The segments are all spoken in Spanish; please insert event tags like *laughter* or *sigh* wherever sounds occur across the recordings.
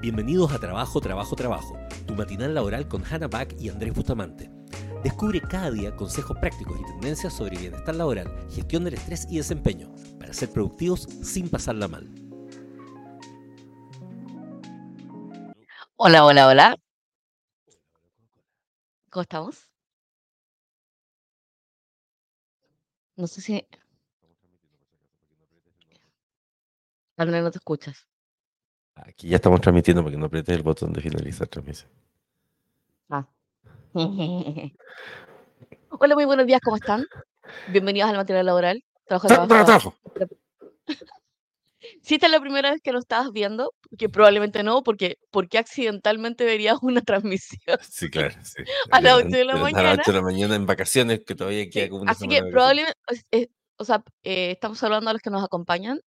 Bienvenidos a Trabajo, Trabajo, Trabajo, tu matinal laboral con Hannah Back y Andrés Bustamante. Descubre cada día consejos prácticos y tendencias sobre bienestar laboral, gestión del estrés y desempeño, para ser productivos sin pasarla mal. Hola, hola, hola. ¿Cómo estamos? No sé si... Andrés, no te escuchas. Aquí ya estamos transmitiendo porque no aprietes el botón de finalizar transmisión. Ah. *laughs* Hola, muy buenos días, ¿cómo están? Bienvenidos al material laboral. Trabajo, Tra- tra- trabajo. trabajo. *laughs* Si esta es la primera vez que lo estabas viendo, que probablemente no, porque ¿por qué accidentalmente verías una transmisión? *laughs* Sí, claro. Sí. A las Eran- ocho de la eran A mañana. las 8 de la mañana en vacaciones, que todavía queda como una Así que probablemente, o sea, eh, estamos hablando a los que nos acompañan,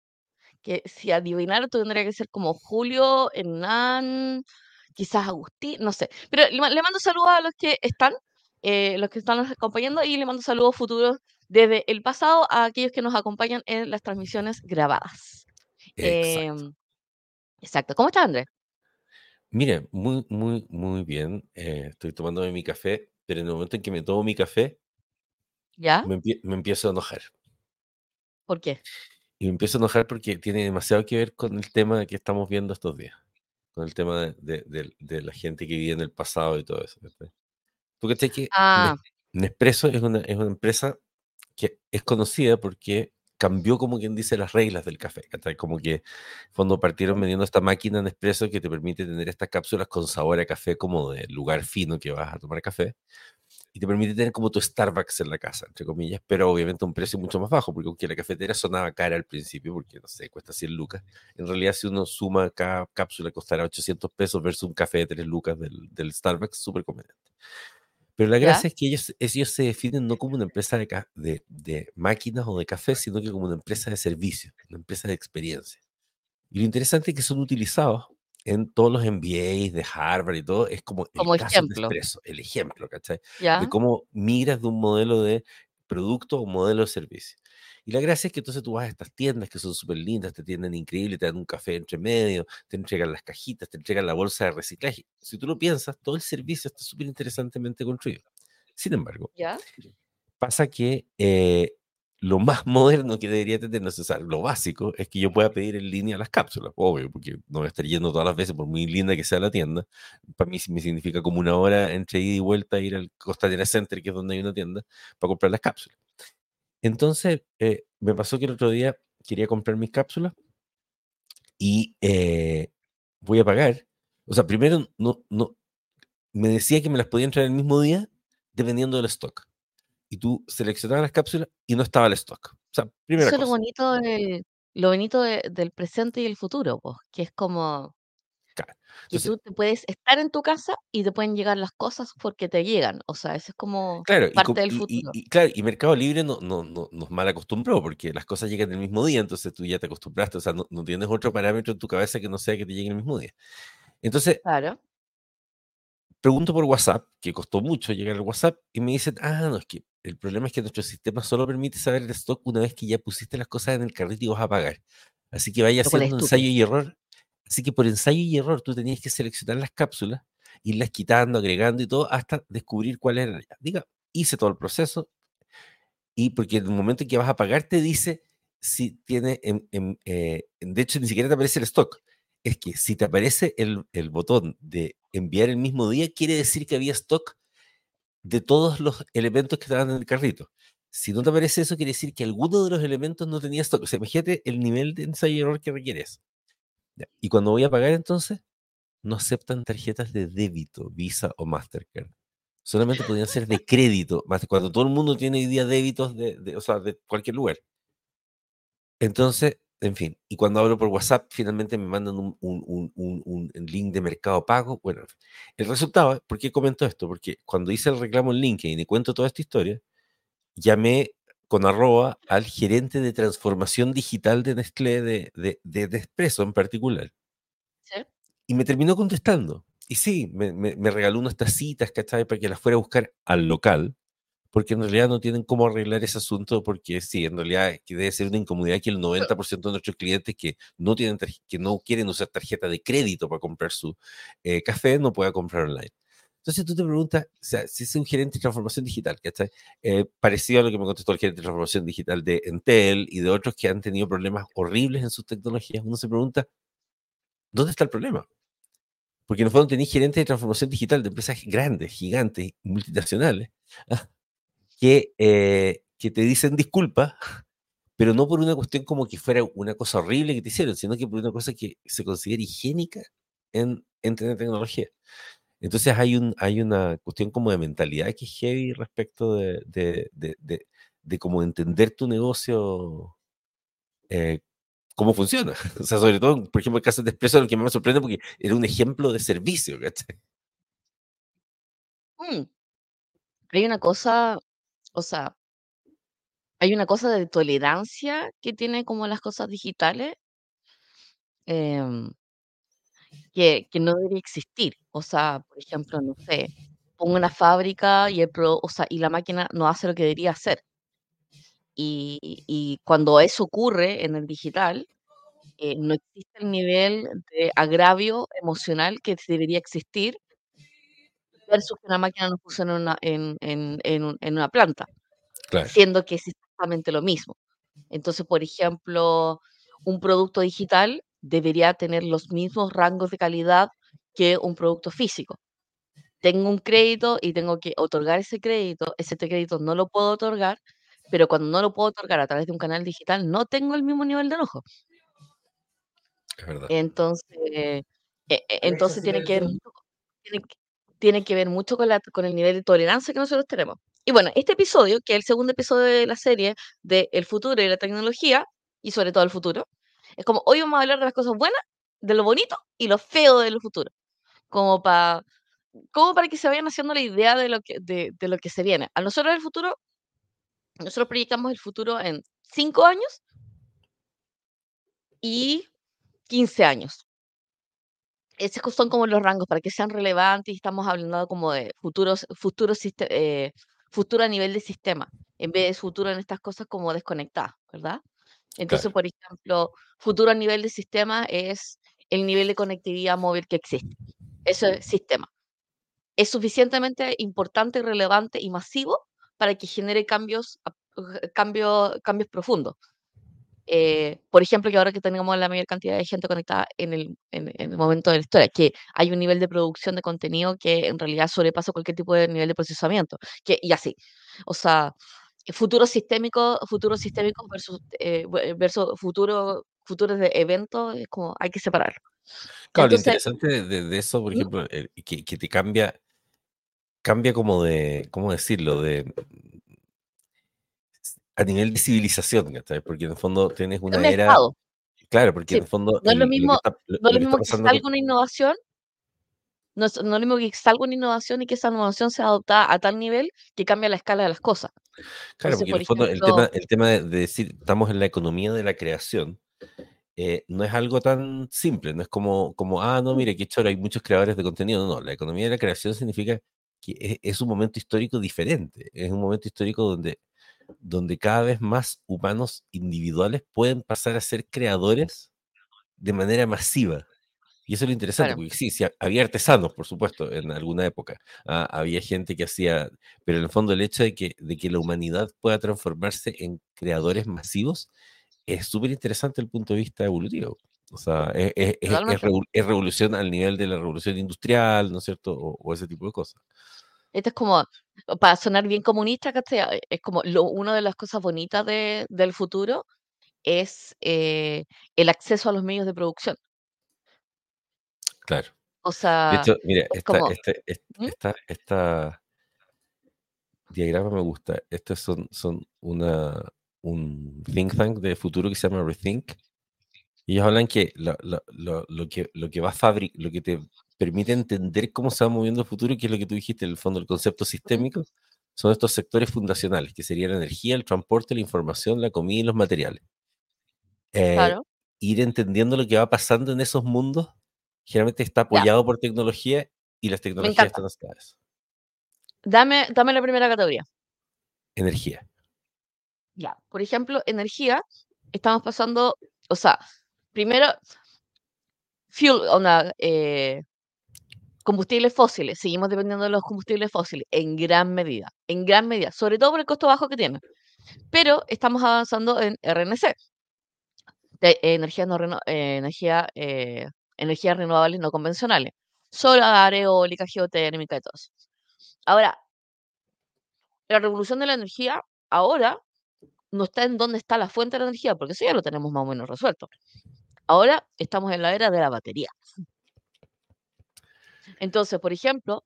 que si adivinaron tendría que ser como Julio, Hernán, quizás Agustín, no sé. Pero le, ma- le mando saludos a los que están, eh, los que están nos acompañando y le mando saludos futuros desde el pasado a aquellos que nos acompañan en las transmisiones grabadas. Exacto. Em, exacto. ¿Cómo estás, Andrés? Mire, muy, muy, muy bien. Eh, estoy tomándome mi café, pero en el momento en que me tomo mi café, ¿Ya? me empiezo a enojar. ¿Por qué? Y me empiezo a enojar porque tiene demasiado que ver con el tema que estamos viendo estos días. Con el tema de, de- de- de la gente que vive en el pasado y todo eso. Tú cachai que Ah, Nespresso es una, es una empresa que es conocida porque cambió, como quien dice, las reglas del café. Como que, fondo, partieron vendiendo esta máquina Nespresso que te permite tener estas cápsulas con sabor a café, como de lugar fino que vas a tomar café. Y te permite tener como tu Starbucks en la casa, entre comillas, pero obviamente a un precio mucho más bajo, porque aunque la cafetera sonaba cara al principio, porque no sé, cuesta 100 lucas, en realidad si uno suma cada cápsula costará 800 pesos versus un café de 3 lucas del, del Starbucks, súper conveniente. Pero la ¿Ya? gracia es que ellos, ellos se definen no como una empresa de, de, de máquinas o de café, sino que como una empresa de servicio, una empresa de experiencia. Y lo interesante es que son utilizados en todos los MBAs de Harvard y todo, es como el como caso de ejemplo. Nespresso, el ejemplo, ¿cachai? de ¿Ya? cómo miras de un modelo de producto a un modelo de servicio. Y la gracia es que entonces tú vas a estas tiendas que son súper lindas, te atienden increíble, te dan un café entre medio, te entregan las cajitas, te entregan la bolsa de reciclaje. Si tú lo piensas, todo el servicio está súper interesantemente construido. Sin embargo, ¿Ya? pasa que eh, lo más moderno que debería tener, o sea, lo básico, es que yo pueda pedir en línea las cápsulas, obvio, porque no voy a estar yendo todas las veces, por muy linda que sea la tienda. Para mí me significa como una hora entre ida y vuelta ir al Costanera Center, que es donde hay una tienda, para comprar las cápsulas. Entonces, eh, me pasó que el otro día quería comprar mis cápsulas y eh, voy a pagar. O sea, primero no, no, me decía que me las podía entrar el mismo día dependiendo del stock. Y tú seleccionabas las cápsulas y no estaba el stock. O sea, primera Eso es lo bonito de, lo bonito de- del presente y el futuro, pues, que es como Claro. Entonces, tú te puedes estar en tu casa y te pueden llegar las cosas porque te llegan. O sea, eso es como claro, y, parte del y- y- futuro. y claro, y Mercado Libre no, no, no, nos mal acostumbró porque las cosas llegan el mismo día, entonces tú ya te acostumbraste, o sea, no, no tienes otro parámetro en tu cabeza que no sea que te llegue el mismo día. Entonces, Claro. Pregunto por WhatsApp, que costó mucho llegar al WhatsApp, y me dicen, ah, no, es que el problema es que nuestro sistema solo permite saber el stock una vez que ya pusiste las cosas en el carrito y vas a pagar. Así que vaya haciendo ensayo y error. Así que por ensayo y error tú tenías que seleccionar las cápsulas, irlas quitando, agregando y todo, hasta descubrir cuál era. Diga, hice todo el proceso, y porque en el momento en que vas a pagar te dice si tiene, en- en, eh, de hecho ni siquiera te aparece el stock. Es que si te aparece el, botón de enviar el mismo día, quiere decir que había stock de todos los elementos que estaban en el carrito. Si no te aparece eso, quiere decir que alguno de los elementos no tenía stock. O sea, imagínate el nivel de ensayo y error que requiere eso. Ya, Y cuando voy a pagar entonces, no aceptan tarjetas de débito, Visa o Mastercard. Solamente podían ser de crédito, cuando todo el mundo tiene hoy día débitos de, de- o de cualquier lugar. Entonces, en fin, y cuando hablo por WhatsApp, finalmente me mandan un, un- un- link de mercado pago. Bueno, el resultado, ¿por qué comento esto? Porque cuando hice el reclamo en LinkedIn y cuento toda esta historia, llamé con arroba al gerente de transformación digital de Nestlé, de, de, de en particular. ¿Sí? Y me terminó contestando. Y sí, me, me- me regaló unas tacitas, ¿cachai? Para que las fuera a buscar al local, porque en realidad no tienen cómo arreglar ese asunto, porque sí, en realidad que debe ser una incomodidad que el 90% de nuestros clientes que no, tienen que no quieren usar tarjeta de crédito para comprar su eh, café no pueda comprar online. Entonces tú te preguntas, o sea, si es un gerente de transformación digital, ¿cachai? Eh, parecido a lo que me contestó el gerente de transformación digital de Entel y de otros que han tenido problemas horribles en sus tecnologías, uno se pregunta, ¿dónde está el problema? Porque en el fondo tenéis gerentes de transformación digital de empresas grandes, gigantes, multinacionales, *laughs* ¿ah? Que, eh, que te dicen disculpas, pero no por una cuestión como que fuera una cosa horrible que te hicieron, sino que por una cosa que se considera higiénica en, en tecnología. Entonces hay, un, hay una cuestión como de mentalidad que es heavy respecto de, de, de, de, cómo entender tu negocio, eh, cómo funciona. *laughs* O sea, sobre todo, por ejemplo, el caso de Expreso, lo que me sorprende porque era un ejemplo de servicio, ¿cachai? Mm. Hay una cosa o sea, hay una cosa de tolerancia que tiene como las cosas digitales em, que, que no debería existir. O sea, por ejemplo, no sé, pongo una fábrica y, el pro, o sea, y la máquina no hace lo que debería hacer. Y, y cuando eso ocurre en el digital, eh, no existe el nivel de agravio emocional que debería existir versus que una máquina no funciona en una, en, en, en, en una planta siendo que es exactamente lo mismo. Entonces, por ejemplo, un producto digital debería tener los mismos rangos de calidad que un producto físico. Tengo un crédito y tengo que otorgar ese crédito, ese crédito no lo puedo otorgar, pero cuando no lo puedo otorgar a través de un canal digital, no tengo el mismo nivel de enojo. Es verdad. Entonces, e, e, entonces tiene que, ver, tiene, tiene que ver mucho con, la, con el nivel de tolerancia que nosotros tenemos. Y bueno, este episodio, que es el segundo episodio de la serie de El futuro y la tecnología, y sobre todo el futuro, es como hoy vamos a hablar de las cosas buenas, de lo bonito y lo feo del futuro. Como para como para que se vayan haciendo la idea de lo que, de, de lo que se viene. A nosotros el futuro, nosotros proyectamos el futuro en 5 años y 15 años esos son como los rangos para que sean relevantes y estamos hablando como de futuros, futuros eh, futuro a nivel de sistema, en vez de futuro en estas cosas como desconectadas, ¿verdad? Entonces, por ejemplo, futuro a nivel de sistema es el nivel de conectividad móvil que existe. Eso es sistema. Es suficientemente importante, relevante y masivo para que genere cambios, cambios, cambios profundos. Eh, por ejemplo, que ahora que tenemos la mayor cantidad de gente conectada en el, en, el, momento de la historia, que hay un nivel de producción de contenido que en realidad sobrepasa cualquier tipo de nivel de procesamiento, que, y así. O sea, futuros sistémicos futuro sistémicos versus, eh, versus futuro, futuros de eventos, es como hay que separarlo. Claro, lo interesante de, eso, por ejemplo, eh, que, que te cambia, cambia como de, ¿cómo decirlo? De a nivel de civilización, Porque en el fondo tienes una era. Claro, porque en el fondo. No es lo mismo, que, no lo mismo que salga una innovación. No es, no lo mismo que salga una innovación y que esa innovación sea adoptada a tal nivel que cambia la escala de las cosas. Claro, porque en el fondo el tema, el tema de, decir estamos en la economía de la creación eh, no es algo tan simple, no es como, como ah, no, mire, qué choro, hay muchos creadores de contenido. No, no, la economía de la creación significa que es, es un momento histórico diferente, es un momento histórico donde donde cada vez más humanos individuales pueden pasar a ser creadores de manera masiva. Y eso es lo interesante, porque sí, sí, había artesanos, por supuesto, en alguna época. Ah, había gente que hacía, pero en el fondo el hecho de que, de que la humanidad pueda transformarse en creadores masivos es súper interesante desde el punto de vista evolutivo. O sea, es, es, revolución al nivel de la revolución industrial, ¿no es cierto? o ese tipo de cosas. Esto es como, para sonar bien comunista, ¿cachai? Es como lo, una de las cosas bonitas de, del futuro es eh, el acceso a los medios de producción. Claro. O sea, de hecho, mira, esta, este, esta, esta, diagrama me gusta. Estos son, son una, un think tank de futuro que se llama Rethink. Y ellos hablan que lo, lo, lo, lo que lo que va a fabricar, lo que te permite entender cómo se va moviendo el futuro y qué es lo que tú dijiste, en el fondo, el concepto sistémico, son estos sectores fundacionales, que serían la energía, el transporte, la información, la comida y los materiales. Eh, ir entendiendo lo que va pasando en esos mundos, generalmente está apoyado por tecnología y las tecnologías están Dame, dame la primera categoría. energía. Ya, por ejemplo, energía, estamos pasando, o sea, primero, fuel, onda, eh, combustibles fósiles, seguimos dependiendo de los combustibles fósiles en gran medida, en gran medida, sobre todo por el costo bajo que tienen. Pero estamos avanzando en RNC, de energía, no reno- energía, eh, energías renovables no convencionales, solar, eólica, geotérmica y todo eso. Ahora, la revolución de la energía ahora no está en dónde está la fuente de la energía, porque eso ya lo tenemos más o menos resuelto. Ahora estamos en la era de la batería. Entonces, por ejemplo,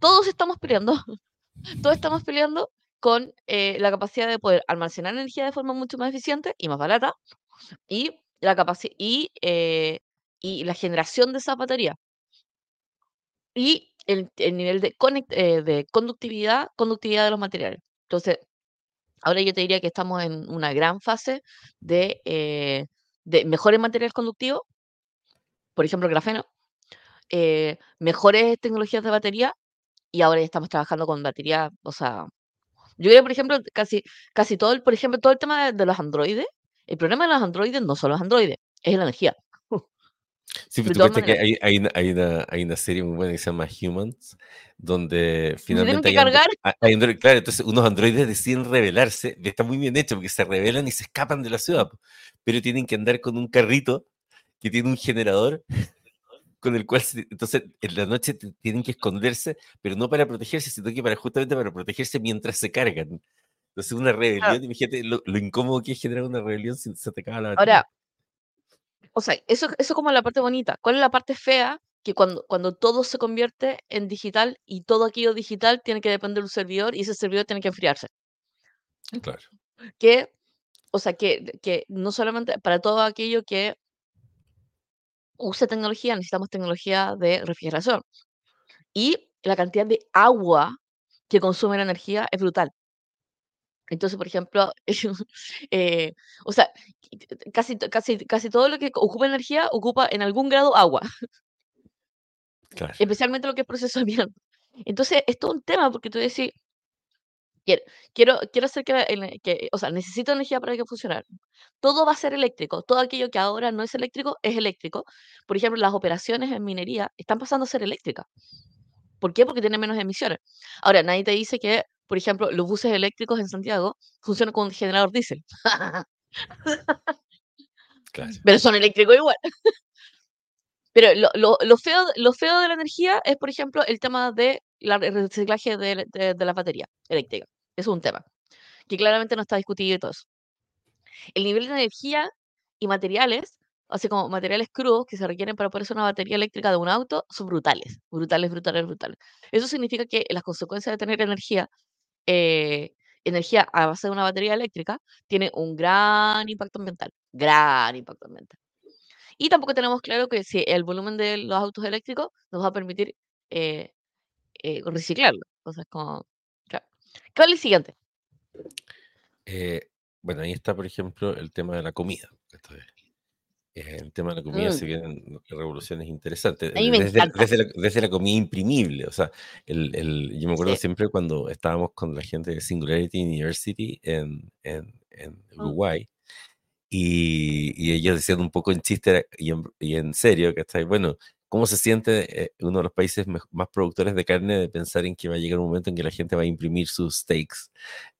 todos estamos peleando, *laughs* todos estamos peleando con eh, la capacidad de poder almacenar energía de forma mucho más eficiente y más barata y la capacidad eh, y la generación de esa batería y el, el nivel de, conect- eh, conductividad, conductividad de los materiales. Entonces, ahora yo te diría que estamos en una gran fase de, eh, de mejores materiales conductivos, por ejemplo, el grafeno, eh, mejores tecnologías de batería y ahora ya estamos trabajando con batería, o sea, yo creo, por ejemplo, casi, casi todo el, por ejemplo, todo el tema de, de los androides, el problema de los androides no son los androides, es la energía. Sí, *laughs* pero tú todas cachas que hay, hay, una, hay, una, hay una serie muy buena que se llama Humans, donde Tienen finalmente que hay, andro- cargar, android- claro, entonces unos androides deciden rebelarse, está muy bien hecho porque se rebelan y se escapan de la ciudad, pero tienen que andar con un carrito que tiene un generador con el cual, entonces en la noche tienen que esconderse, pero no para protegerse, sino que para justamente para protegerse mientras se cargan. Entonces una claro. rebelión, imagínate lo, lo incómodo que es generar una rebelión si se te acaba la batería. Ahora, o sea, eso, eso como la parte bonita. ¿Cuál es la parte fea? Que cuando, cuando todo se convierte en digital y todo aquello digital tiene que depender de un servidor y ese servidor tiene que enfriarse. Claro. Que, o sea, que, que no solamente para todo aquello que use tecnología, necesitamos tecnología de refrigeración. Y la cantidad de agua que consume la energía es brutal. Entonces, por ejemplo, *laughs* eh, o sea, casi, casi, casi todo lo que ocupa energía ocupa en algún grado agua, Claro. especialmente lo que es procesamiento. Entonces, es todo un tema porque tú decís, quiero, quiero, quiero hacer que, el- que, o sea, necesito energía para que funcione. Todo va a ser eléctrico. Todo aquello que ahora no es eléctrico es eléctrico. Por ejemplo, las operaciones en minería están pasando a ser eléctricas. ¿Por qué? Porque tienen menos emisiones. Ahora, nadie te dice que, por ejemplo, los buses eléctricos en Santiago funcionan con un generador diésel. Claro. pero son eléctricos igual. Pero lo, lo, lo feo, lo feo de la energía es, por ejemplo, el tema de re- reciclaje de, de, de las baterías eléctricas. Es un tema que claramente no está discutido y todo. El nivel de energía y materiales, así como materiales crudos que se requieren para poder hacer una batería eléctrica de un auto, son brutales, brutales, brutales, brutales. Eso significa que las consecuencias de tener energía, eh, energía a base de una batería eléctrica, tiene un gran impacto ambiental, gran impacto ambiental. Y tampoco tenemos claro que si el volumen de los autos eléctricos nos va a permitir eh, eh, reciclarlo. Entonces, como... claro. ¿Cuál es el siguiente? Eh, bueno, ahí está, por ejemplo, el tema de la comida. Esto es, eh, el tema de la comida, se Mm, vienen revoluciones interesantes. Desde, desde, la, desde la comida imprimible. O sea, el, el- yo me acuerdo Sí. siempre cuando estábamos con la gente de Singularity University en, en, en Mm. Uruguay. Y, y ellos decían un poco en chiste y en, y en serio, que está bueno, ¿cómo se siente eh, uno de los países más productores de carne de pensar en que va a llegar un momento en que la gente va a imprimir sus steaks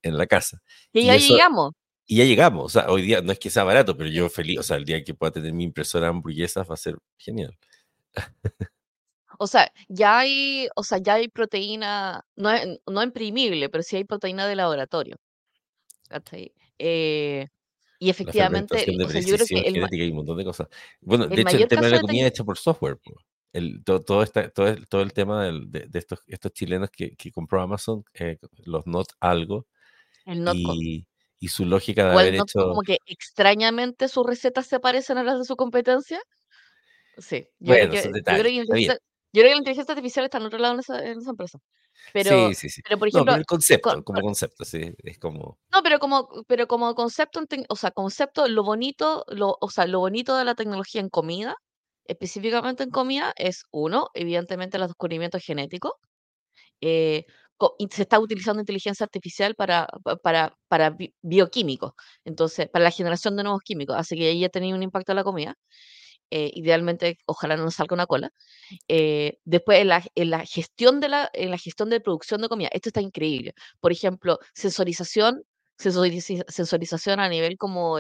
en la casa? Que Y ya eso, llegamos. y ya llegamos, o sea, hoy día no es que sea barato, pero yo feliz, o sea, el día que pueda tener mi impresora de hamburguesas va a ser genial. O sea, ya hay, o sea, ya hay proteína, no, no imprimible, pero sí hay proteína de laboratorio. ¿cachai? Eh, y La efectivamente, de o sea, yo creo que el, y un montón de cosas. Bueno, de hecho, el tema de la comida es hecho por software. po. El, todo, todo, esta- todo, el, todo el tema del- de, de estos, estos chilenos que, que compró Amazon, eh, los Not Algo, el Notco. y, y su lógica de O haber hecho. como que extrañamente sus recetas se parecen a las de su competencia. Sí, yo creo Bueno, que, esos yo creo que yo creo que la inteligencia artificial está en otro lado en esa, en esa empresa. Pero, Sí, sí, sí. pero por No, ejemplo, pero el concepto, con- como concepto, sí, es como. No, pero como, pero como concepto, o sea, concepto, lo bonito, lo, o sea, lo bonito de la tecnología en comida, específicamente en comida, es uno, evidentemente los descubrimientos genéticos, eh, se está utilizando inteligencia artificial para, para, para bioquímicos, entonces, para la generación de nuevos químicos. Así que ahí ya tenido un impacto en la comida. Eh, idealmente, ojalá no nos salga una cola. Eh, después, en la, en la, gestión de la, en la gestión de producción de comida, esto está increíble. Por ejemplo, sensorización, sensorización a nivel como...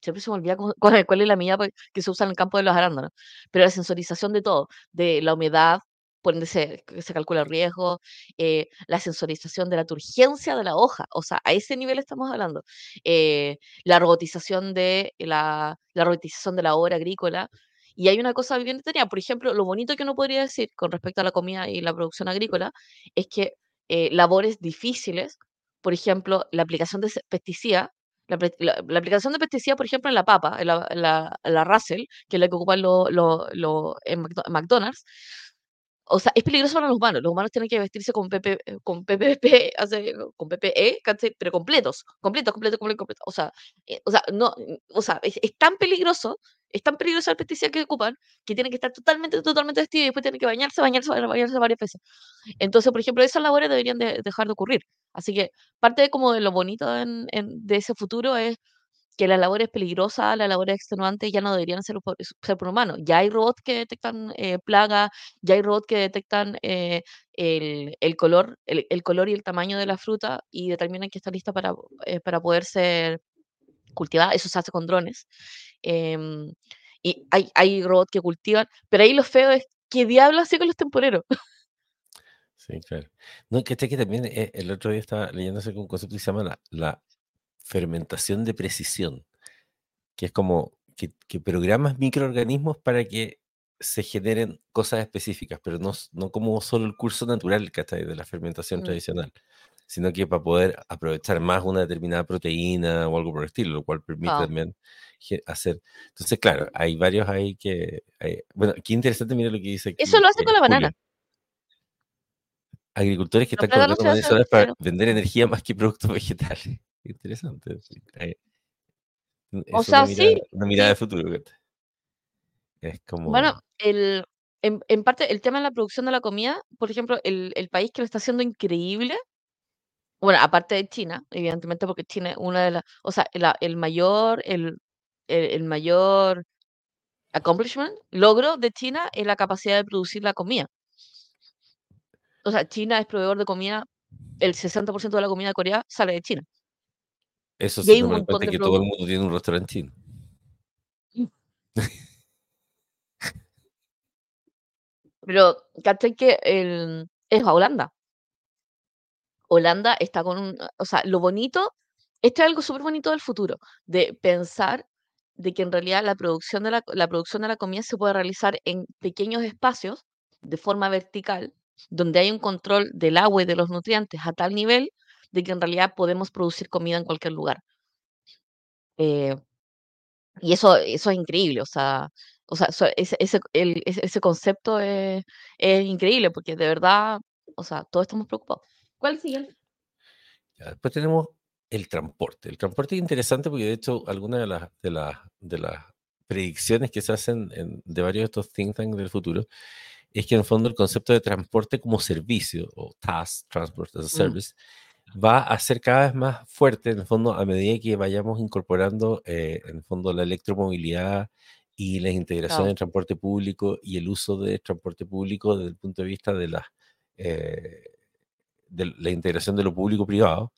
siempre se me olvida *laughs* cuál es la mía pues, que se usa en el campo de los arándanos, pero la sensorización de todo, de la humedad, por ende se, se calcula el riesgo, eh, la sensorización de la turgencia de la hoja, o sea, a ese nivel estamos hablando. Eh, la robotización de la, la robotización de la obra agrícola. Y hay una cosa bien tenía, por ejemplo, lo bonito que uno podría decir con respecto a la comida y la producción agrícola es que eh, labores difíciles, por ejemplo, la aplicación de pesticidas, la, aplicación de pesticidas, por ejemplo, en la papa, en la, la, la Russell, que es la que ocupan los lo, en McDonald's, o sea, es peligroso para los humanos. Los humanos tienen que vestirse con, PP, eh, con PPP, con PPE, pero completos, completos, completos, completos, O sea, eh, o sea, no, o sea es, tan peligroso, es tan peligroso el pesticida que ocupan, que tienen que estar totalmente, totalmente vestidos y después tienen que bañarse, bañarse, bañarse varias veces. Entonces, por ejemplo, esas labores deberían dejar de ocurrir. Así que parte de, como de lo bonito de ese futuro es que las labores peligrosas, las labores extenuantes ya no deberían ser, ser por humanos. Ya hay robots que detectan eh, plagas, ya hay robots que detectan eh, el, color, el, color y el tamaño de la fruta y determinan que está lista para, eh, para poder ser cultivada. Eso se hace con drones. Em, y hay, hay robots que cultivan, pero ahí lo feo es que diablos hace con los temporeros. *laughs* Sí, claro. No, que, que también el otro día estaba leyendo un concepto que se llama la fermentación de precisión, que es como que, programas microorganismos para que se generen cosas específicas, pero no, no como solo el curso natural de la fermentación mm. tradicional, sino que para poder aprovechar más una determinada proteína o algo por el estilo, lo cual permite también hacer. Entonces, claro, hay varios ahí que. bueno, qué interesante, mira lo que dice. Eso lo hace con la banana. Agricultores que están colocando para vender energía más que productos vegetales. Interesante. o sea, sí. Una mirada de futuro. Es como. Bueno, el, en, parte, el tema de la producción de la comida, por ejemplo, el, el país que lo está haciendo increíble, bueno, aparte de China, evidentemente, porque China es una de las. O sea, el mayor. El, el, mayor accomplishment, logro de China es la capacidad de producir la comida. O sea, China es proveedor de comida, el 60% de la comida de Corea sale de China. Eso sí, me cuenta que todo el mundo tiene un restaurante chino. *laughs* Pero, ¿cachai que el, es Holanda? Holanda está con un, o sea, lo bonito, esto es algo súper bonito del futuro, de pensar de que en realidad la producción de la, la producción de la comida se puede realizar en pequeños espacios de forma vertical, donde hay un control del agua y de los nutrientes a tal nivel de que en realidad podemos producir comida en cualquier lugar. Eh, y eso, eso es increíble, o sea, o sea ese, ese, ese, concepto es, es, increíble porque de verdad, o sea, todos estamos preocupados. ¿Cuál es el siguiente? después tenemos el transporte. El transporte es interesante porque de hecho algunas de las, de las, de las predicciones que se hacen de varios de estos think tanks del futuro es que en el fondo el concepto de transporte como servicio o task, transport as a mm. Va a ser cada vez más fuerte, en el fondo, a medida que vayamos incorporando, eh, en el fondo, la electromovilidad y la integración del transporte público y el uso de transporte público desde el punto de vista de la, eh, de la integración de lo público-privado,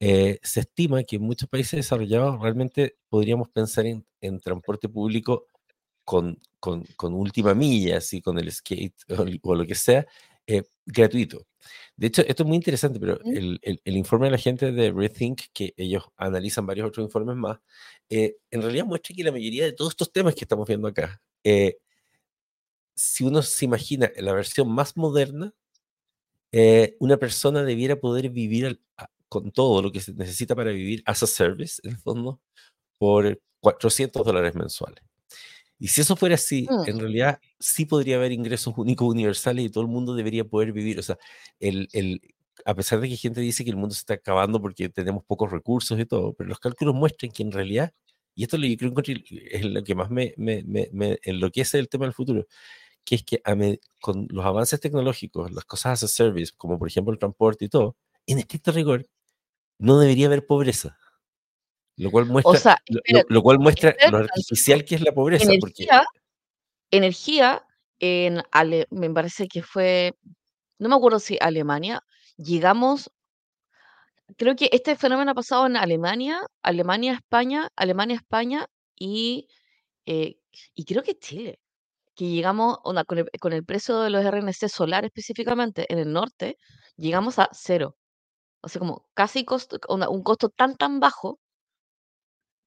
eh, se estima que en muchos países desarrollados realmente podríamos pensar en, en transporte público con, con, con, última milla, así con el skate o, lo que sea, gratuito. De hecho, esto es muy interesante, pero el, el, informe de la gente de Rethink, que ellos analizan varios otros informes más, eh, en realidad muestra que la mayoría de todos estos temas que estamos viendo acá, eh, si uno se imagina en la versión más moderna, eh, una persona debiera poder vivir con todo lo que se necesita para vivir as a service, en el fondo, por 400 dólares mensuales. Y si eso fuera así, mm. en realidad sí podría haber ingresos únicos universales y todo el mundo debería poder vivir. O sea, el, el, a pesar de que gente dice que el mundo se está acabando porque tenemos pocos recursos y todo, pero los cálculos muestran que en realidad, y esto lo, yo creo que es lo que más me, me, me, me enloquece del tema del futuro, que es que con los avances tecnológicos, las cosas as a service, como por ejemplo el transporte y todo, en estricto rigor, no debería haber pobreza. Lo cual muestra, lo, cual muestra lo artificial que es la pobreza. Energía, energía en me parece que fue, no me acuerdo si Alemania, llegamos, creo que este fenómeno ha pasado en Alemania, Alemania, España, Alemania, España y, eh, y creo que Chile, que llegamos con, el, con el precio de los RNC solar específicamente en el norte, llegamos a cero. O sea, como casi costo, un costo tan, tan bajo,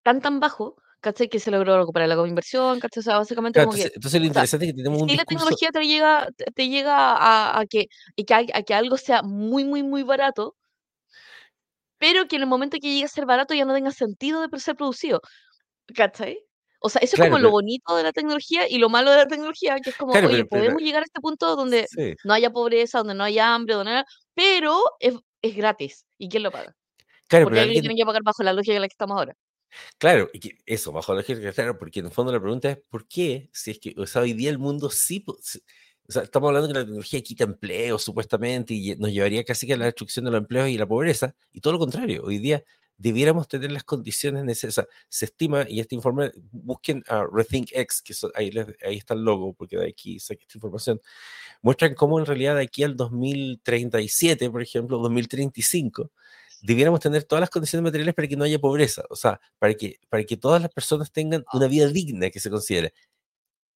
tan, tan bajo, ¿cachai? Que se logró recuperar la inversión, ¿cachai? O sea, básicamente como entonces, que... Entonces lo interesante es que tenemos un la tecnología te llega, te, llega a, que, que, a que algo sea muy, muy, muy barato, pero que en el momento que llegue a ser barato ya no tenga sentido de ser producido, ¿cachai? O sea, eso es como lo bonito de la tecnología y lo malo de la tecnología, que es como, oye, podemos llegar a este punto donde no haya pobreza, donde no haya hambre, donde no pero es, es gratis. ¿Y quién lo paga? Claro, porque alguien, tiene que pagar bajo la lógica en la que estamos ahora. Claro, y eso, bajo la lógica, claro, porque en el fondo la pregunta es, ¿por qué? Si es que hoy día el mundo sí, o sea, estamos hablando que la tecnología quita empleo supuestamente y nos llevaría casi que a la destrucción de los empleos y la pobreza, y todo lo contrario, hoy día debiéramos tener las condiciones necesarias. Se estima, y este informe, busquen a Rethink X, que ahí, ahí, está el logo, porque de aquí saqué esta información, muestran cómo en realidad de aquí al 2037, por ejemplo, 2035, debiéramos tener todas las condiciones materiales para que no haya pobreza, o sea, para que, para que todas las personas tengan una vida digna que se considere.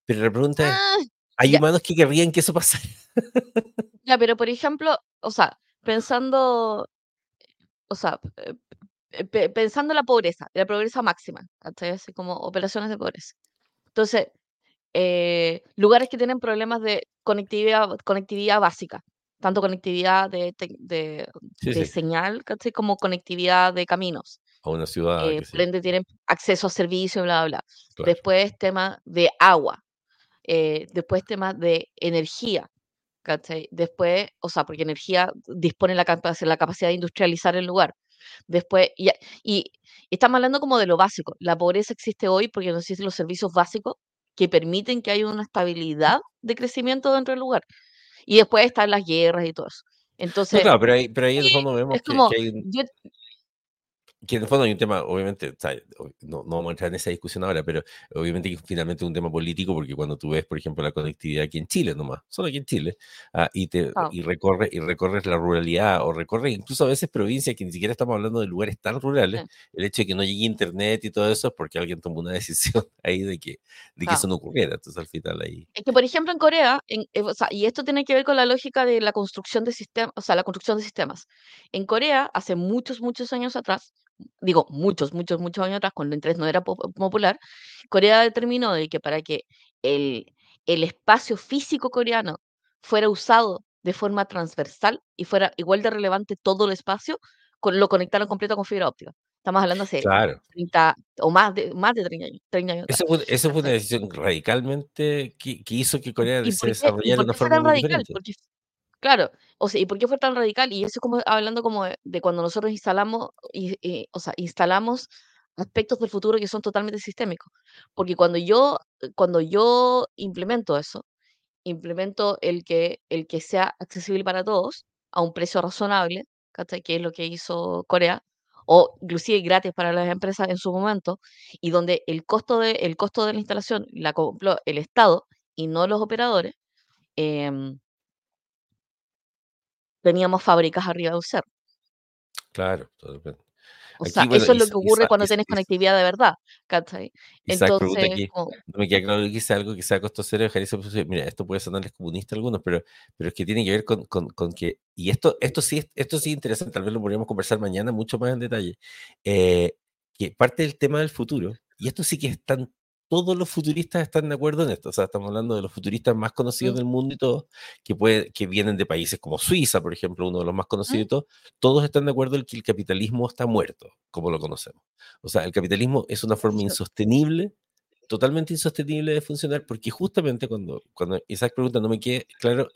Pero la pregunta es, ah, ¿hay humanos que querrían que eso pasara? *laughs* ya, pero por ejemplo, o sea, pensando, o sea, eh, eh, pensando en la pobreza, la pobreza máxima, Así como operaciones de pobreza. Entonces, eh, lugares que tienen problemas de conectividad, conectividad básica, tanto conectividad de, de, señal, como conectividad de caminos. A una ciudad. Eh, tienen acceso a servicios, bla, bla, bla. Después tema de agua. Eh, después tema de energía. Después, o sea, porque energía dispone la, la capacidad de industrializar el lugar. Después, y, y, estamos hablando como de lo básico. La pobreza existe hoy porque no existen los servicios básicos que permiten que haya una estabilidad de crecimiento dentro del lugar. Y después están las guerras y todo eso. Entonces, claro, pero ahí, pero ahí en el fondo vemos que, hay que en el fondo hay un tema, obviamente, no, no, vamos a entrar en esa discusión ahora, pero obviamente que finalmente es un tema político, porque cuando tú ves, por ejemplo, la conectividad aquí en Chile nomás, solo aquí en Chile, ah, y, te, y, recorre, y recorres la ruralidad, o recorres incluso a veces provincias que ni siquiera estamos hablando de lugares tan rurales, el hecho de que no llegue internet y todo eso es porque alguien tomó una *laughs* decisión ahí de que, de que eso no ocurriera, entonces al final ahí... Es que, por ejemplo, en Corea, en, eh, o sea, y esto tiene que ver con la lógica de la construcción de sistemas, o sea, la construcción de sistemas. En Corea, hace muchos, muchos años atrás, digo, muchos, muchos, muchos años atrás, cuando el Internet no era popular, Corea determinó de que para que el, el espacio físico coreano fuera usado de forma transversal y fuera igual de relevante todo el espacio, lo conectaron completo con fibra óptica. Estamos hablando hace claro. 30 o más de, más de 30 años. 30 años eso, fue, eso fue, una decisión radicalmente que, que hizo que Corea se desarrollara de una forma muy radical? diferente. Porque Claro, o sea, ¿y por qué fue tan radical? Y eso es como hablando como de, cuando nosotros instalamos, y, o sea, instalamos aspectos del futuro que son totalmente sistémicos. Porque cuando yo, cuando yo implemento eso, implemento el que, el que sea accesible para todos a un precio razonable, que es lo que hizo Corea, o inclusive gratis para las empresas en su momento, y donde el costo de, el costo de la instalación la compró el Estado y no los operadores, em, teníamos fábricas arriba de un cerro. Claro, totalmente. O sea, eso es lo que ocurre cuando tienes conectividad de verdad, ¿cachai? Entonces, no me queda claro que hice algo que sea costosero dejar mira, esto puede sonarles comunista a algunos, pero, pero es que tiene que ver con, con, con, que, y esto, esto sí esto sí es interesante, tal vez lo podríamos conversar mañana mucho más en detalle, eh, que parte del tema del futuro, y esto sí que es tan todos los futuristas están de acuerdo en esto. O sea, estamos hablando de los futuristas más conocidos del mundo y todos, que, puede, que vienen de países como Suiza, por ejemplo, uno de los más conocidos y todos. Todos están de acuerdo en que el capitalismo está muerto, como lo conocemos. O sea, el capitalismo es una forma insostenible, totalmente insostenible de funcionar, porque justamente cuando, cuando Isaac pregunta, no me quede claro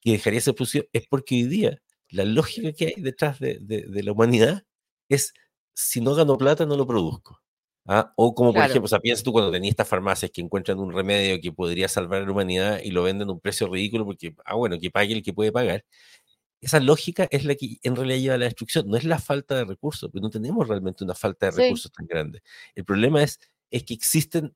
que dejaría esa posición, es porque hoy día la lógica que hay detrás de, de, de la humanidad es, si no gano plata, no lo produzco. ¿Ah? O como, por Claro. ejemplo, o sea, piensas tú cuando tenías estas farmacias que encuentran un remedio que podría salvar a la humanidad y lo venden a un precio ridículo porque, ah, bueno, que pague el que puede pagar. Esa lógica es la que en realidad lleva a la destrucción, no es la falta de recursos, porque no tenemos realmente una falta de Sí. recursos tan grande. El problema es, es que existen,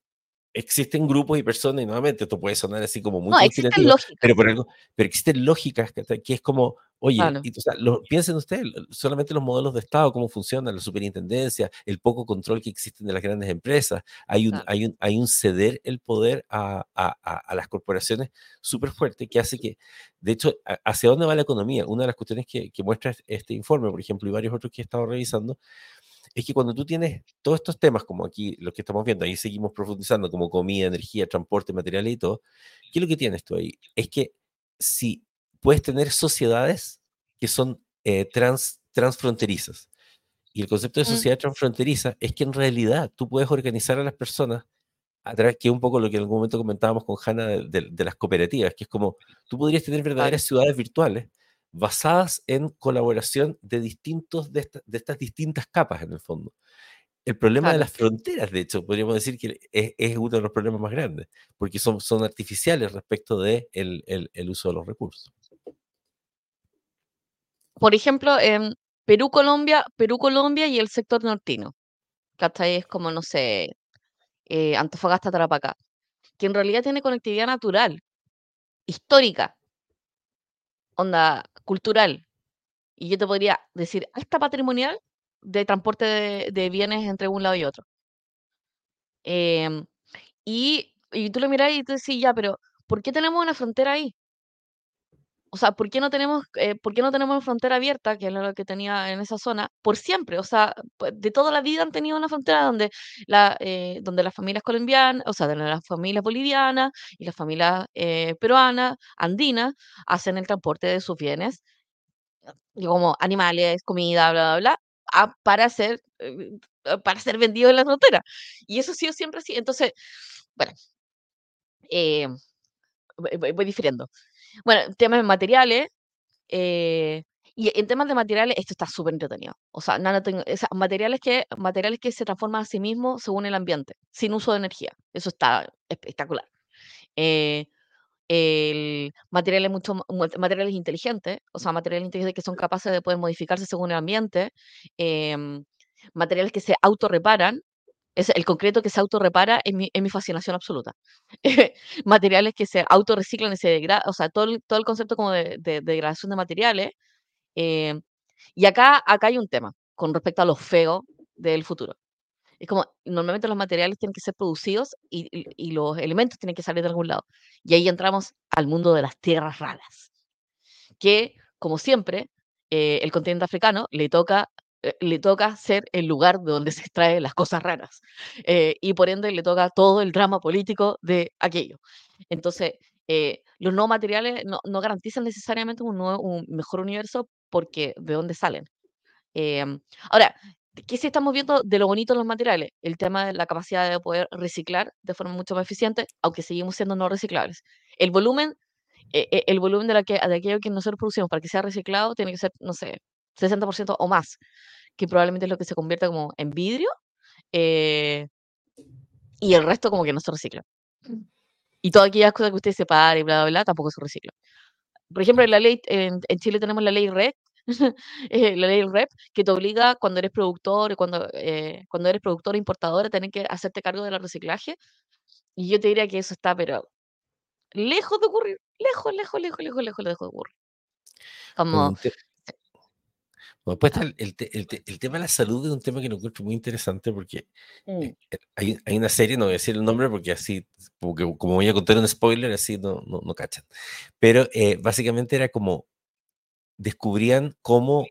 existen grupos y personas, y nuevamente esto puede sonar así como muy No, existen lógicas. pero, por algo, pero existen lógicas ¿cachai? que es como, oye, Claro. y, o sea, lo- piensen ustedes, solamente los modelos de Estado, cómo funcionan, la superintendencia, el poco control que existen de las grandes empresas, hay un, Claro. hay un, hay un ceder el poder a, a- a- a las corporaciones súper fuerte que hace que, de hecho, hacia dónde va la economía, una de las cuestiones que, que muestra este informe, por ejemplo, y varios otros que he estado revisando, es que cuando tú tienes todos estos temas, como aquí los que estamos viendo, ahí seguimos profundizando, como comida, energía, transporte, materiales y todo, ¿qué es lo que tienes tú ahí? Es que si puedes tener sociedades que son eh, trans, transfronterizas, y el concepto de Mm. sociedad transfronteriza es que en realidad tú puedes organizar a las personas a través, que un poco lo que en algún momento comentábamos con Hanna de, de- de las cooperativas, que es como tú podrías tener verdaderas ciudades virtuales basadas en colaboración de distintos de, esta- de estas distintas capas en el fondo. El problema de las fronteras, de hecho, podríamos decir que es, es uno de los problemas más grandes, porque son, son artificiales respecto de el, el- el uso de los recursos. Por ejemplo, en Perú, Colombia, Perú, Colombia y el sector nortino. ¿Cachai? Es como, no sé, eh, Antofagasta, Tarapacá. Que en realidad tiene conectividad natural, histórica, onda cultural. Y yo te podría decir, hasta patrimonial de transporte de, bienes entre un lado y otro. Em, y, y tú lo miras y tú decís, ya, pero ¿por qué tenemos una frontera ahí? O sea, ¿por qué no tenemos, eh, por qué no tenemos frontera abierta, que es lo que tenía en esa zona, por siempre? O sea, pues, de toda la vida han tenido una frontera donde, la, eh, donde las familias colombianas, o sea, donde las familias bolivianas y las familias eh, peruanas, andinas, hacen el transporte de sus bienes, como animales, comida, bla, bla, bla, a- para ser, eh, para ser vendido en la frontera. Y eso ha sido siempre así. Entonces, bueno, eh, voy, voy- voy difiriendo. Bueno, temas de materiales. eh, y en temas de materiales, esto está súper entretenido. O sea, nada tengo- o materiales que, materiales que se transforman a sí mismos según el ambiente, sin uso de energía. Eso está espectacular. Eh, materiales mucho ma- mu- materiales inteligentes, o sea, materiales inteligentes que son capaces de poder modificarse según el ambiente, em, materiales que se autorreparan, es el concreto que se autorrepara es mi, es mi fascinación absoluta. *laughs* materiales que se autorreciclan y se degradan, o sea, todo el, concepto como de, de- de degradación de materiales. em, y acá, acá hay un tema con respecto a lo feo del futuro. Es como, normalmente los materiales tienen que ser producidos y, los elementos tienen que salir de algún lado. Y ahí entramos al mundo de las tierras raras, que, como siempre, eh, el continente africano le toca, eh, le toca ser el lugar de donde se extraen las cosas raras. eh, y por ende le toca todo el drama político de aquello. Entonces, eh, los no materiales no, no garantizan necesariamente un, mejor universo porque de dónde salen. Em, ahora, ¿qué sí estamos viendo de lo bonito de los materiales? El tema de la capacidad de poder reciclar de forma mucho más eficiente, aunque seguimos siendo no reciclables. El volumen, eh, eh, el volumen de, la que, de aquello que nosotros producimos para que sea reciclado tiene que ser, no sé, 60% o más, que probablemente es lo que se convierta como en vidrio, eh, y el resto como que no se recicla. Y todas aquellas cosas que usted separa y bla, bla, bla, tampoco se reciclan. Por ejemplo, en la ley, en, en Chile tenemos la ley REP, *laughs* eh, la ley REP, que te obliga cuando eres productor y cuando, eh, cuando eres productor o importador a tener que hacerte cargo del reciclaje. Y yo te diría que eso está, pero lejos de ocurrir, lejos, lejos, lejos, lejos, lejos, lejos de ocurrir. Como, después está el, el el te- el tema de la salud es un tema que lo encuentro muy interesante porque mm, eh, eh, hay, hay una serie, no voy a decir el nombre porque así, como, que- como voy a contar un spoiler, así no, no, no cachan. Pero eh, básicamente era como descubrían cómo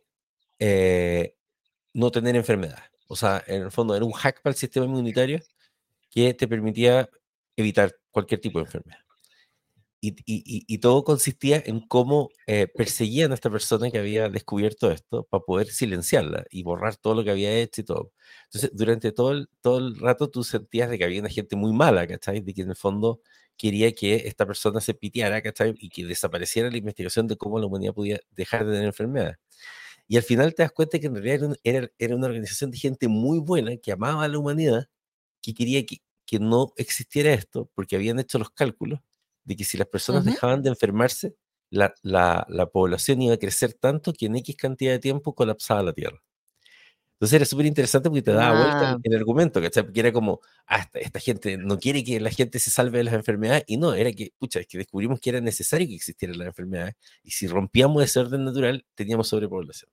eh, no tener enfermedad. O sea, en el fondo era un hack para el sistema inmunitario que te permitía evitar cualquier tipo de enfermedad. Y, y- y- todo consistía en cómo eh, perseguían a esta persona que había descubierto esto para poder silenciarla y borrar todo lo que había hecho y todo. Entonces, durante todo el, todo el rato tú sentías de que había una gente muy mala, ¿cachai? De que en el fondo quería que esta persona se piteara, ¿cachai? Y que desapareciera la investigación de cómo la humanidad podía dejar de tener enfermedades. Y al final te das cuenta que en realidad era, era, era una organización de gente muy buena que amaba a la humanidad, que quería que, que no existiera esto porque habían hecho los cálculos de que si las personas Ujú. dejaban de enfermarse, la, la- la población iba a crecer tanto que en X cantidad de tiempo colapsaba la Tierra. Entonces era súper interesante porque te daba vuelta Ah. el, el argumento, ¿cachai? Porque era como, ah, esta, gente no quiere que la gente se salve de las enfermedades, y no, era que, pucha, es que descubrimos que era necesario que existieran las enfermedades, y si rompíamos ese orden natural, teníamos sobrepoblación.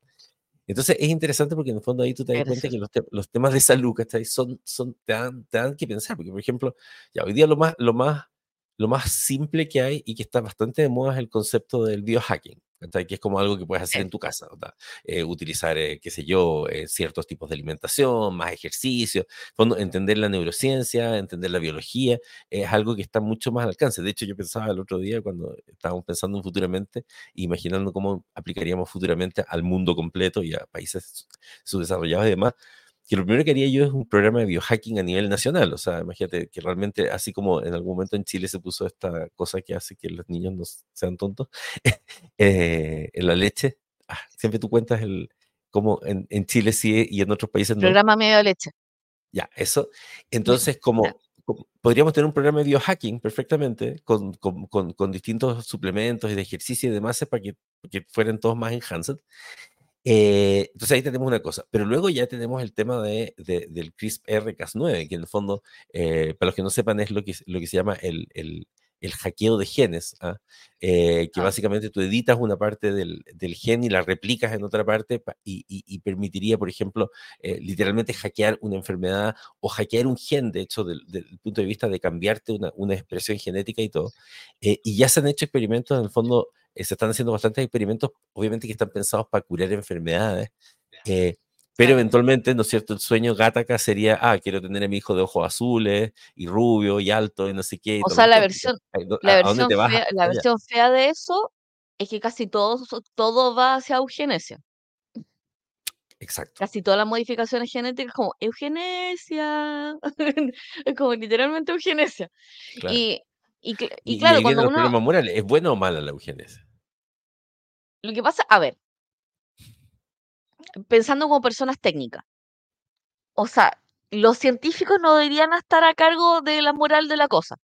Entonces es interesante porque en el fondo ahí tú te das cuenta que los, te- los temas de salud, ¿cachai? Son, son, te, dan, te dan que pensar, porque por ejemplo, ya hoy día lo más, lo más, lo más simple que hay y que está bastante de moda es el concepto del biohacking. Que es como algo que puedes hacer en tu casa. Eh, utilizar, eh, qué sé yo, eh, ciertos tipos de alimentación, más ejercicio, fondo, entender la neurociencia, entender la biología, es algo que está mucho más al alcance. De hecho, yo pensaba el otro día cuando estábamos pensando en futuramente, imaginando cómo aplicaríamos futuramente al mundo completo y a países subdesarrollados y demás, que lo primero que haría yo es un programa de biohacking a nivel nacional. O sea, imagínate que realmente, así como en algún momento en Chile se puso esta cosa que hace que los niños no sean tontos, *laughs* eh, en la leche, ah, siempre tú cuentas el cómo en, en Chile sí y en otros países no. Programa medio de leche. Ya, eso. Entonces, como, como podríamos tener un programa de biohacking perfectamente con, con, con, con distintos suplementos y de ejercicio y demás para que, que fueran todos más enhanced. Eh, entonces ahí tenemos una cosa, pero luego ya tenemos el tema de, de- del CRISPR-Cas9, que en el fondo, eh, para los que no sepan, es lo que, lo que se llama el- el hackeo de genes, ¿ah? Eh, que Ah. básicamente tú editas una parte del, del gen y la replicas en otra parte pa- y, y- y permitiría, por ejemplo, eh, literalmente hackear una enfermedad o hackear un gen, de hecho, del, del punto de vista de cambiarte una, una expresión genética y todo. Eh, y ya se han hecho experimentos, en el fondo, eh, se están haciendo bastantes experimentos, obviamente que están pensados para curar enfermedades, eh, pero eventualmente, ¿no es cierto? El sueño Gataca sería, ah, quiero tener a mi hijo de ojos azules y rubio y alto y no sé qué. O sea, la versión, no, la ¿A, a dónde versión fea, la allá? versión fea de eso es que casi todo, todo va hacia eugenesia. Exacto. Casi todas las modificaciones genéticas como eugenesia. *laughs* Es como literalmente eugenesia. Claro. Y, y, cl- y Y, y claro, cuando uno, morales. ¿Es bueno o mala la eugenesia? lo que pasa, a ver, pensando como personas técnicas, o sea, los científicos no deberían estar a cargo de la moral de la cosa.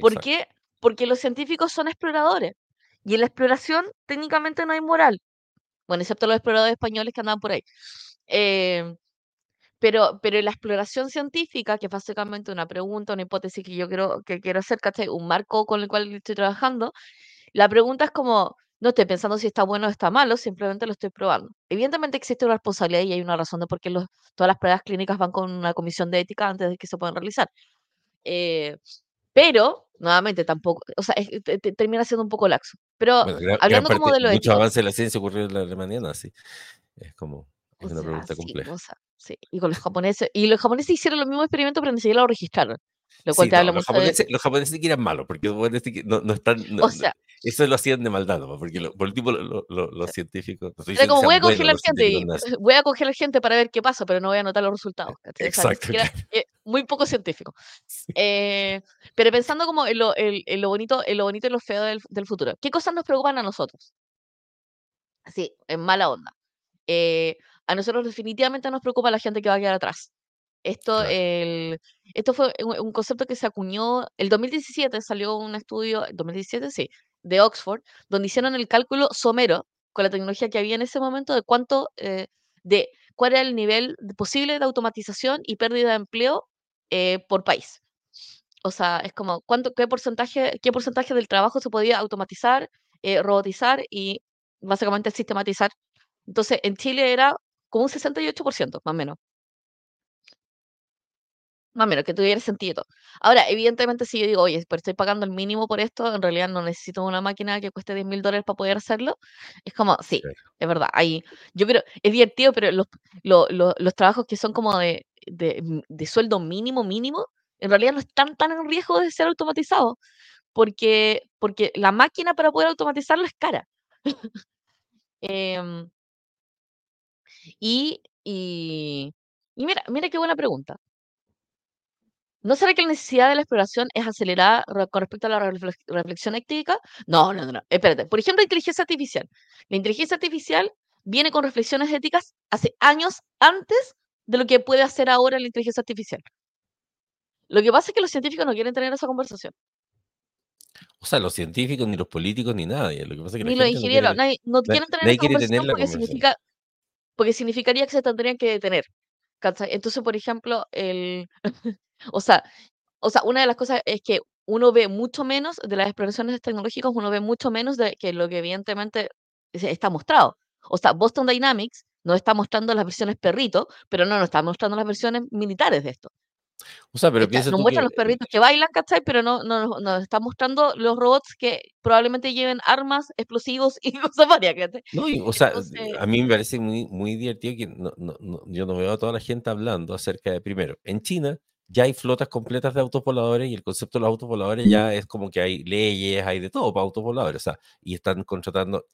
¿Por Exacto. qué? Porque los científicos son exploradores. Y en la exploración técnicamente no hay moral. Bueno, excepto los exploradores españoles que andaban por ahí. Eh, pero, pero en la exploración científica, que es básicamente una pregunta, una hipótesis que yo quiero, que quiero hacer, ¿cachai? Un marco con el cual estoy trabajando, la pregunta es como, no estoy pensando si está bueno o está malo, simplemente lo estoy probando. Evidentemente existe una responsabilidad y hay una razón de por qué los- todas las pruebas clínicas van con una comisión de ética antes de que se puedan realizar. Eh, pero, nuevamente, tampoco, o sea, es- te- te- termina siendo un poco laxo. Pero Bueno, gran, gran hablando como parte, de lo muchos ético, avances de la ciencia ocurrieron en la Alemania nazi. Es como, es o una sea, pregunta sí, compleja. o sea, sí, y con los japoneses, y los japoneses hicieron los mismos experimentos, pero ni siquiera lo registraron, lo cual Sí, te no, habla los mucho de, japoneses, los japoneses sí que eran malos, porque los japoneses que no, no están, no- o sea, eso lo hacían de maldad, porque lo- por último lo- lo- lo- los científicos, era como voy a congelar gente y *laughs* voy a congelar gente para ver qué pasa, pero no voy a anotar los resultados, *laughs* Exacto, siquiera, eh, muy poco científico. Eh, pero pensando como en lo, en- en lo bonito, en lo bonito y lo feo del, del futuro, ¿qué cosas nos preocupan a nosotros? Así, en mala onda. Eh, a nosotros definitivamente nos preocupa la gente que va a quedar atrás. Esto, Claro. el, esto fue un, un concepto que se acuñó, el 2017 salió un estudio, 2017 sí, de Oxford, donde hicieron el cálculo somero con la tecnología que había en ese momento de cuánto, eh, de cuál era el nivel posible de automatización y pérdida de empleo eh, por país. O sea, es como cuánto, qué porcentaje, qué porcentaje del trabajo se podía automatizar, eh, robotizar y básicamente sistematizar. Entonces, en Chile era como un 68%, más o menos. Más o menos, que tuviera sentido. Ahora, evidentemente, si yo digo, oye, pero estoy pagando el mínimo por esto, en realidad no necesito una máquina que cueste 10 mil dólares para poder hacerlo, es como, sí, es verdad. Ahí, yo creo, es divertido, pero los, lo- lo- los trabajos que son como de, de, m- de sueldo mínimo, mínimo, en realidad no están tan en riesgo de ser automatizados, porque, porque la máquina para poder automatizarlo es cara. *laughs* Em, y, y, y mira, mira qué buena pregunta. ¿No será que la necesidad de la exploración es acelerada con respecto a la reflex- reflexión ética? No, no, no, no. Espérate. Por ejemplo, inteligencia artificial. La inteligencia artificial viene con reflexiones éticas hace años antes de lo que puede hacer ahora la inteligencia artificial. Lo que pasa es que los científicos no quieren tener esa conversación. O sea, los científicos, ni los políticos, ni nadie. Lo que pasa es que Ni los gente no quiere, ingenieros, nadie, no quieren tener esa conversación tener porque conversación. significa, porque significaría que se tendrían que detener. Entonces, por ejemplo, el, *laughs* o sea, o sea, una de las cosas es que uno ve mucho menos de las exploraciones tecnológicas, uno ve mucho menos de que lo que evidentemente está mostrado. O sea, Boston Dynamics nos está mostrando las versiones perrito, pero no nos está mostrando las versiones militares de esto. O sea, pero piensa nos tú muestran que los perritos que bailan, ¿cachai? Pero no, no nos está mostrando los robots que probablemente lleven armas, explosivos y *laughs* cosas varias, ¿cachai? No, y, o sea, Entonces, a mí me parece muy, muy divertido que no, no- no- yo no veo a toda la gente hablando acerca de, primero, en China ya hay flotas completas de autos voladores y el concepto de los autos voladores ya es como que hay leyes, hay de todo para autos voladores, o sea, y están contratando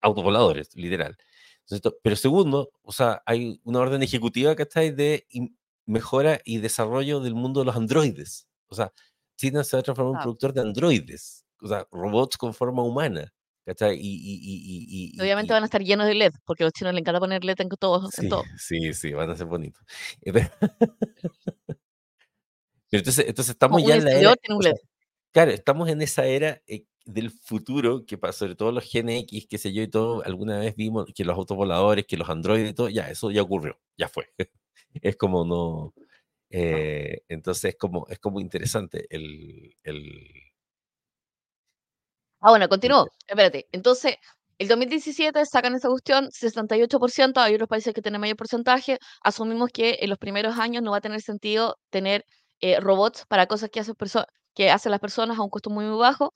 autos voladores, literal. Entonces, to- pero segundo, o sea, hay una orden ejecutiva, ¿cachai? De mejora y desarrollo del mundo de los androides. O sea, China se va a transformar en un Ah. productor de androides, o sea, robots con forma humana, ¿cachai? Y, y, y, y, obviamente van a estar llenos de LED, porque a los chinos les encanta poner LED en todo, en Sí, todo. sí, sí, van a ser bonitos. *laughs* Pero, entonces, estamos ya en la era, o sea, claro, estamos en esa era eh, del futuro que para sobre todo los Gen X, qué sé yo, y todo, alguna vez vimos que los autos voladores, que los androides y todo, ya, eso ya ocurrió, ya fue. *laughs* Es como no, eh, entonces es como, es como interesante el, el, Ah, bueno, continúo. Espérate. Entonces, el 2017 sacan esa cuestión, 68%, hay otros países que tienen mayor porcentaje. Asumimos que en los primeros años no va a tener sentido tener eh, robots para cosas que hacen, que hacen las personas a un costo muy, muy bajo.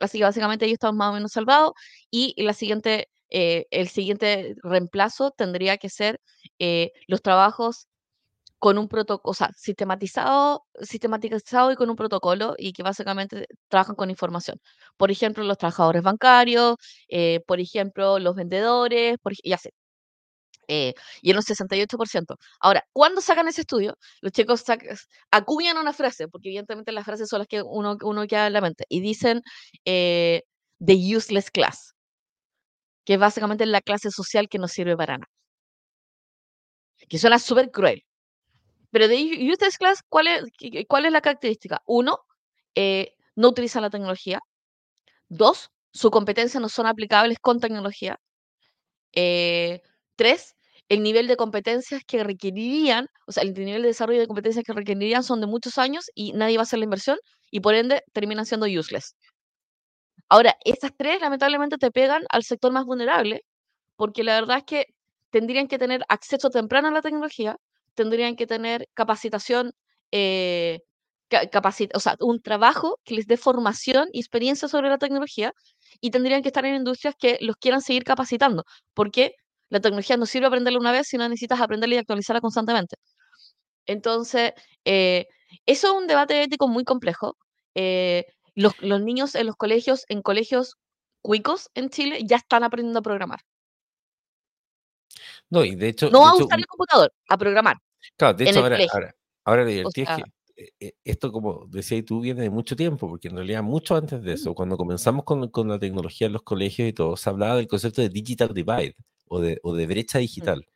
Así que básicamente ellos están más o menos salvados. Y la siguiente, eh, el siguiente reemplazo tendría que ser eh, los trabajos con un protocolo, o sea, sistematizado, sistematizado y con un protocolo y que básicamente trabajan con información. Por ejemplo, los trabajadores bancarios, eh, por ejemplo, los vendedores, por, y así. Eh, y en un 68%. Ahora, cuando sacan ese estudio, los chicos acuñan una frase, porque evidentemente las frases son las que uno, uno queda en la mente, y dicen eh, the useless class, que es básicamente la clase social que no sirve para nada, que suena súper cruel. Pero de useless class, ¿cuál es, cuál es la característica? Uno, eh, no utilizan la tecnología. Dos, sus competencias no son aplicables con tecnología. Tres, el nivel de competencias que requerirían, o sea, el nivel de desarrollo de competencias que requerirían son de muchos años y nadie va a hacer la inversión y por ende terminan siendo useless. Ahora, estas tres lamentablemente te pegan al sector más vulnerable porque la verdad es que tendrían que tener acceso temprano a la tecnología, tendrían que tener capacitación, eh, ca- capacit- o sea, un trabajo que les dé formación y experiencia sobre la tecnología y tendrían que estar en industrias que los quieran seguir capacitando, porque la tecnología no sirve aprenderla una vez, sino necesitas aprenderla y actualizarla constantemente. Entonces, eh, eso es un debate ético muy complejo. Eh, los, los niños en los colegios, en colegios cuicos en Chile, ya están aprendiendo a programar. no, y de hecho, No de a hecho, usar el computador, a programar Claro, de hecho ahora, ahora, ahora lo O divertido es que eh, esto, como decías tú, viene de mucho tiempo, porque en realidad mucho antes de eso, cuando comenzamos con, con la tecnología en los colegios y todo, se hablaba del concepto de digital divide o de, o de brecha mm, digital.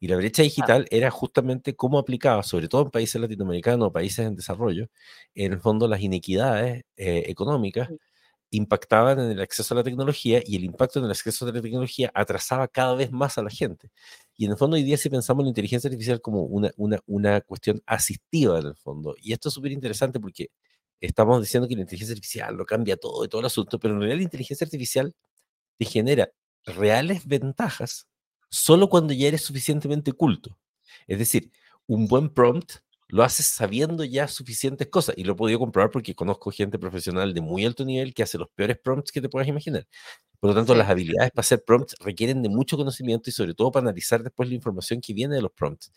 Y la brecha digital era justamente cómo aplicaba, sobre todo en países latinoamericanos o países en desarrollo, en el fondo las inequidades eh, económicas mm, impactaban en el acceso a la tecnología y el impacto en el acceso a la tecnología atrasaba cada vez más a la gente. Y en el fondo hoy día si pensamos en la inteligencia artificial como una, una, una cuestión asistiva en el fondo, y esto es súper interesante porque estamos diciendo que la inteligencia artificial lo cambia todo y todo el asunto, pero en realidad la inteligencia artificial te genera reales ventajas solo cuando ya eres suficientemente culto. Es decir, un buen prompt lo haces sabiendo ya suficientes cosas y lo he podido comprobar porque conozco gente profesional de muy alto nivel que hace los peores prompts que te puedas imaginar. Por lo tanto, las habilidades para hacer prompts requieren de mucho conocimiento y sobre todo para analizar después la información que viene de los prompts.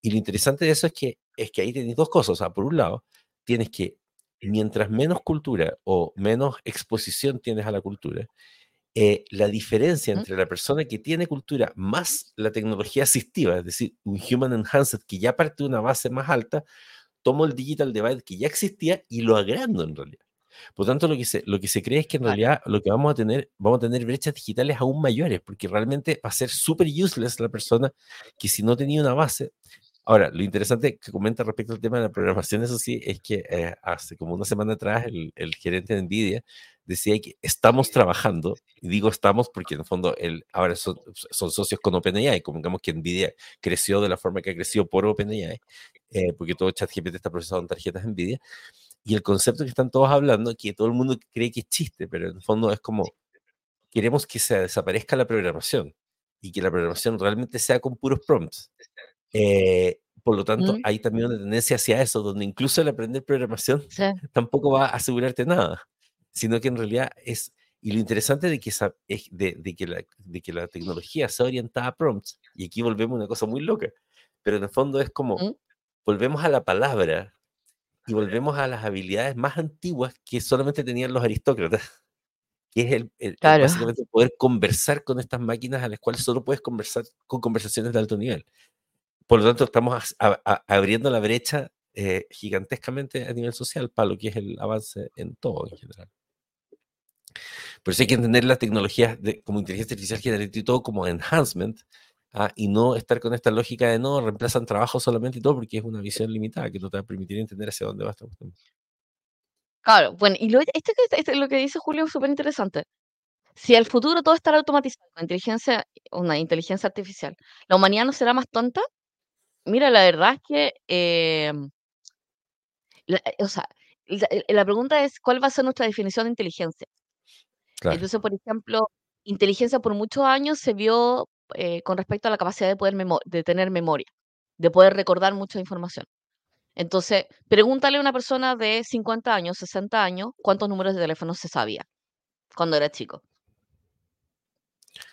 Y lo interesante de eso es que, es que ahí tienes dos cosas. O sea, por un lado, tienes que, mientras menos cultura o menos exposición tienes a la cultura, eh, la diferencia entre la persona que tiene cultura más la tecnología asistiva, es decir, un human enhanced que ya parte de una base más alta, tomo el digital divide que ya existía y lo agrando en realidad. Por tanto, lo que se, lo que se cree es que en realidad lo que vamos a tener, vamos a tener brechas digitales aún mayores, porque realmente va a ser súper useless la persona que si no tenía una base, Ahora, lo interesante que comenta respecto al tema de la programación, eso sí, es que eh, hace como una semana atrás el, el, gerente de NVIDIA decía que estamos trabajando, y digo estamos porque en el fondo el, ahora son, son socios con OpenAI, como digamos que NVIDIA creció de la forma que ha crecido por OpenAI, eh, porque todo ChatGPT está procesado en tarjetas NVIDIA, y el concepto que están todos hablando, que todo el mundo cree que es chiste, pero en el fondo es como, queremos que se desaparezca la programación y que la programación realmente sea con puros prompts. Eh, por lo tanto, hay también una tendencia hacia eso, donde incluso el aprender programación tampoco va a asegurarte nada, sino que en realidad es, y lo interesante de que, esa, es de, de, que la, de que la tecnología sea orientada a prompts, y aquí volvemos a una cosa muy loca, pero en el fondo es como, volvemos a la palabra y volvemos a las habilidades más antiguas que solamente tenían los aristócratas, *laughs* que es el, básicamente poder conversar con estas máquinas a las cuales solo puedes conversar con conversaciones de alto nivel. Por lo tanto, estamos abriendo la brecha eh, gigantescamente a nivel social para lo que es el avance en todo en general. Por eso hay que entender las tecnologías como inteligencia artificial generativa y todo como enhancement, ¿ah? y no estar con esta lógica de no, reemplazan trabajo solamente y todo, porque es una visión limitada que no te va a permitir entender hacia dónde va esta cuestión. Claro, bueno, y lo, este, este, lo que dice Julio es súper interesante. Si el futuro todo estará automatizado con inteligencia, una inteligencia artificial, ¿la humanidad no será más tonta? Mira, la verdad es que, em, eh, o sea, la, pregunta es, ¿cuál va a ser nuestra definición de inteligencia? Entonces, por ejemplo, inteligencia por muchos años se vio eh, con respecto a la capacidad de poder de tener memoria, de poder recordar mucha información. Entonces, pregúntale a una persona de 50 años, 60 años, cuántos números de teléfono se sabía cuando era chico.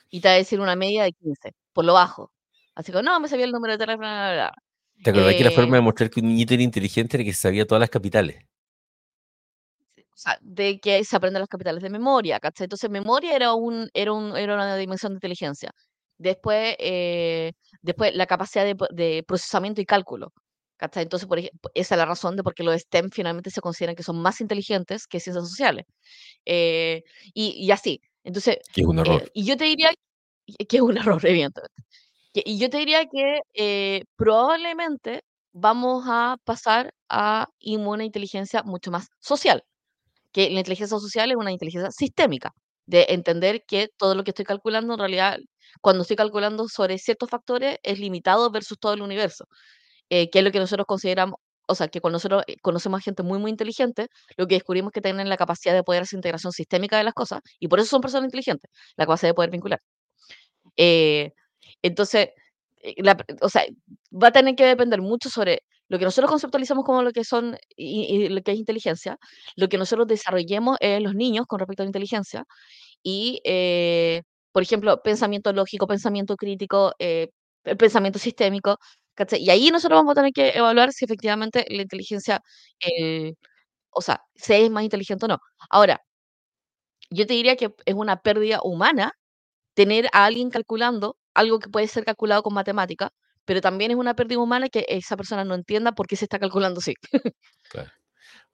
Y te va a decir una media de 15, por lo bajo. Así que, no, me sabía el número de teléfono. ¿Te acordás que la forma de eh mostrar que un niñito era inteligente era que sabía todas las capitales? Sea, de que se aprenden las capitales de memoria, ¿cachai? Entonces, memoria era, un, era, un, era una dimensión de inteligencia. Después, eh, después la capacidad de, de, procesamiento y cálculo. ¿cachai? Entonces, por ejemplo, esa es la razón de por qué los STEM finalmente se consideran que son más inteligentes que ciencias sociales. Eh, y, y, así. Entonces, que es un error. y yo te diría que es un *laughs* error, evidentemente. Y yo te diría que eh, probablemente vamos a pasar a una inteligencia mucho más social, que la inteligencia social es una inteligencia sistémica, de entender que todo lo que estoy calculando en realidad, cuando estoy calculando sobre ciertos factores, es limitado versus todo el universo, eh, que es lo que nosotros consideramos, o sea, que cuando nosotros eh, conocemos a gente muy, muy inteligente, lo que descubrimos es que tienen la capacidad de poder hacer integración sistémica de las cosas, y por eso son personas inteligentes, la capacidad de poder vincular. Eh, entonces, eh, o sea, va a tener que depender mucho sobre lo que nosotros conceptualizamos como lo que son y, lo que es inteligencia, lo que nosotros desarrollemos en los niños con respecto a la inteligencia y, eh, por ejemplo, pensamiento lógico, pensamiento crítico, eh, pensamiento sistémico, Y ahí nosotros vamos a tener que evaluar si efectivamente la inteligencia, o sea, si es más inteligente o no. Ahora, yo te diría que es una pérdida humana tener a alguien calculando algo que puede ser calculado con matemática, pero también es una pérdida humana que esa persona no entienda por qué se está calculando así. Claro.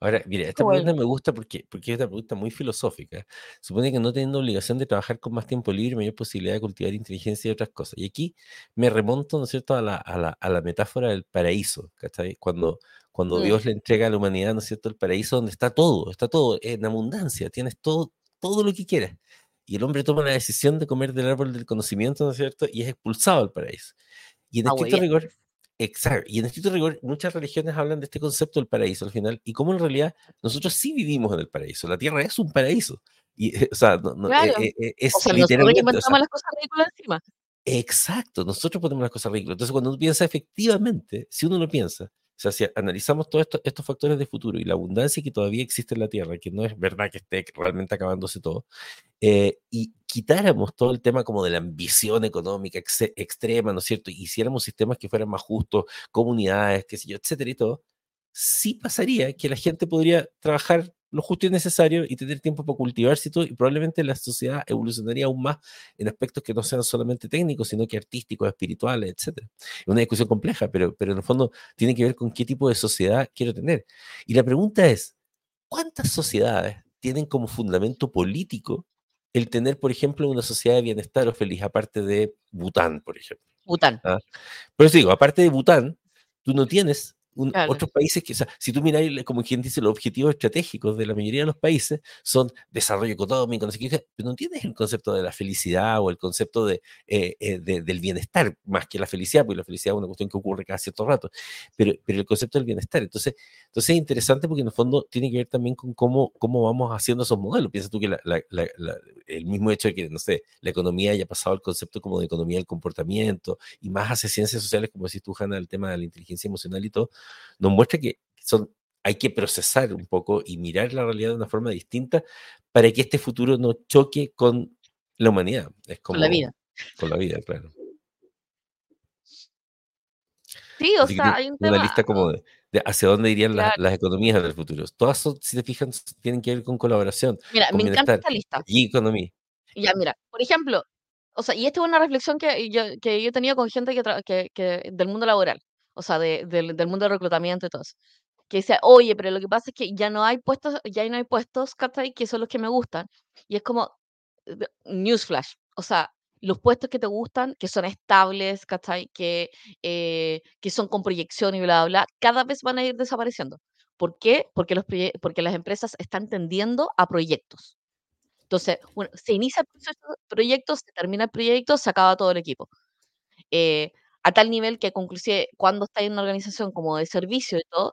Ahora, mire, *laughs* esta pregunta me gusta porque, porque es una pregunta muy filosófica. Supone que no teniendo obligación de trabajar con más tiempo libre, mayor posibilidad de cultivar inteligencia y otras cosas. Y aquí me remonto, ¿no es cierto?, a la, a la, a la metáfora del paraíso, ¿cachai? Cuando, cuando mm. Dios le entrega a la humanidad, ¿no es cierto?, el paraíso donde está todo, está todo en abundancia, tienes todo, todo lo que quieras y el hombre toma la decisión de comer del árbol del conocimiento, ¿no es cierto? Y es expulsado al paraíso. Y en ah, estricto rigor, exacto, y en estricto rigor, muchas religiones hablan de este concepto del paraíso al final, y cómo en realidad nosotros sí vivimos en el paraíso, la tierra es un paraíso. Y, o sea, no, no, claro. eh, eh, es o sea, literalmente. Nosotros o sea, las cosas ridículas encima. Exacto, nosotros ponemos las cosas ridículas. Entonces, cuando uno piensa efectivamente, si uno lo piensa, sea, si analizamos todos esto, estos factores de futuro y la abundancia que todavía existe en la Tierra, que no es verdad que esté realmente acabándose todo, eh, y quitáramos todo el tema como de la ambición económica extrema, ¿no es cierto? Y hiciéramos sistemas que fueran más justos, comunidades, qué sé yo, etcétera y todo, sí pasaría que la gente podría trabajar lo justo y necesario y tener tiempo para cultivarse y todo, y probablemente la sociedad evolucionaría aún más en aspectos que no sean solamente técnicos, sino que artísticos, espirituales, etc. Es una discusión compleja, pero, pero en el fondo tiene que ver con qué tipo de sociedad quiero tener. Y la pregunta es, ¿cuántas sociedades tienen como fundamento político el tener, por ejemplo, una sociedad de bienestar o feliz, aparte de Bután, por ejemplo? Bután. ¿Ah? Por eso digo, aparte de Bután, tú no tienes un- Claro. otros países que, o sea, si tú miras, como quien dice, los objetivos estratégicos de la mayoría de los países son desarrollo económico, no sé qué, pero no tienes el concepto de la felicidad o el concepto de, eh, eh, de- del bienestar más que la felicidad, porque la felicidad es una cuestión que ocurre cada cierto rato, pero, pero el concepto del bienestar. Entonces, entonces es interesante porque en el fondo tiene que ver también con cómo, cómo vamos haciendo esos modelos. Piensa tú que la- la- la- el mismo hecho de que, no sé, la economía haya pasado al concepto como de economía del comportamiento y más hacia ciencias sociales, como decís tú, Hanna, el tema de la inteligencia emocional y todo, nos muestra que son, hay que procesar un poco y mirar la realidad de una forma distinta para que este futuro no choque con la humanidad. Es como, Con la vida. Con la vida, claro. Sí, o Así sea, hay un una tema. lista como de, de hacia dónde irían las, Claro. las economías del futuro. Todas son, si te fijas, tienen que ver con colaboración, Mira, con me encanta esta lista. y economía. Ya, mira, por ejemplo, o sea, y esta es una reflexión que yo, que yo he tenido con gente que, que, que del mundo laboral, o sea, de- del, del mundo del reclutamiento y todo eso, que dice, oye, pero lo que pasa es que ya no hay puestos, ya no hay puestos, ¿cachai? Que son los que me gustan. Y es como, eh, de- newsflash, o sea, los puestos que te gustan, que son estables, ¿cachai? Que, eh, que son con proyección y bla, bla, bla, cada vez van a ir desapareciendo. ¿Por qué? Porque, los, porque las empresas están tendiendo a proyectos. Entonces, bueno, se inicia el de proyecto, se termina el proyecto, se acaba todo el equipo. Eh, a tal nivel que, conclusive, cuando está en una organización como de servicio y todo,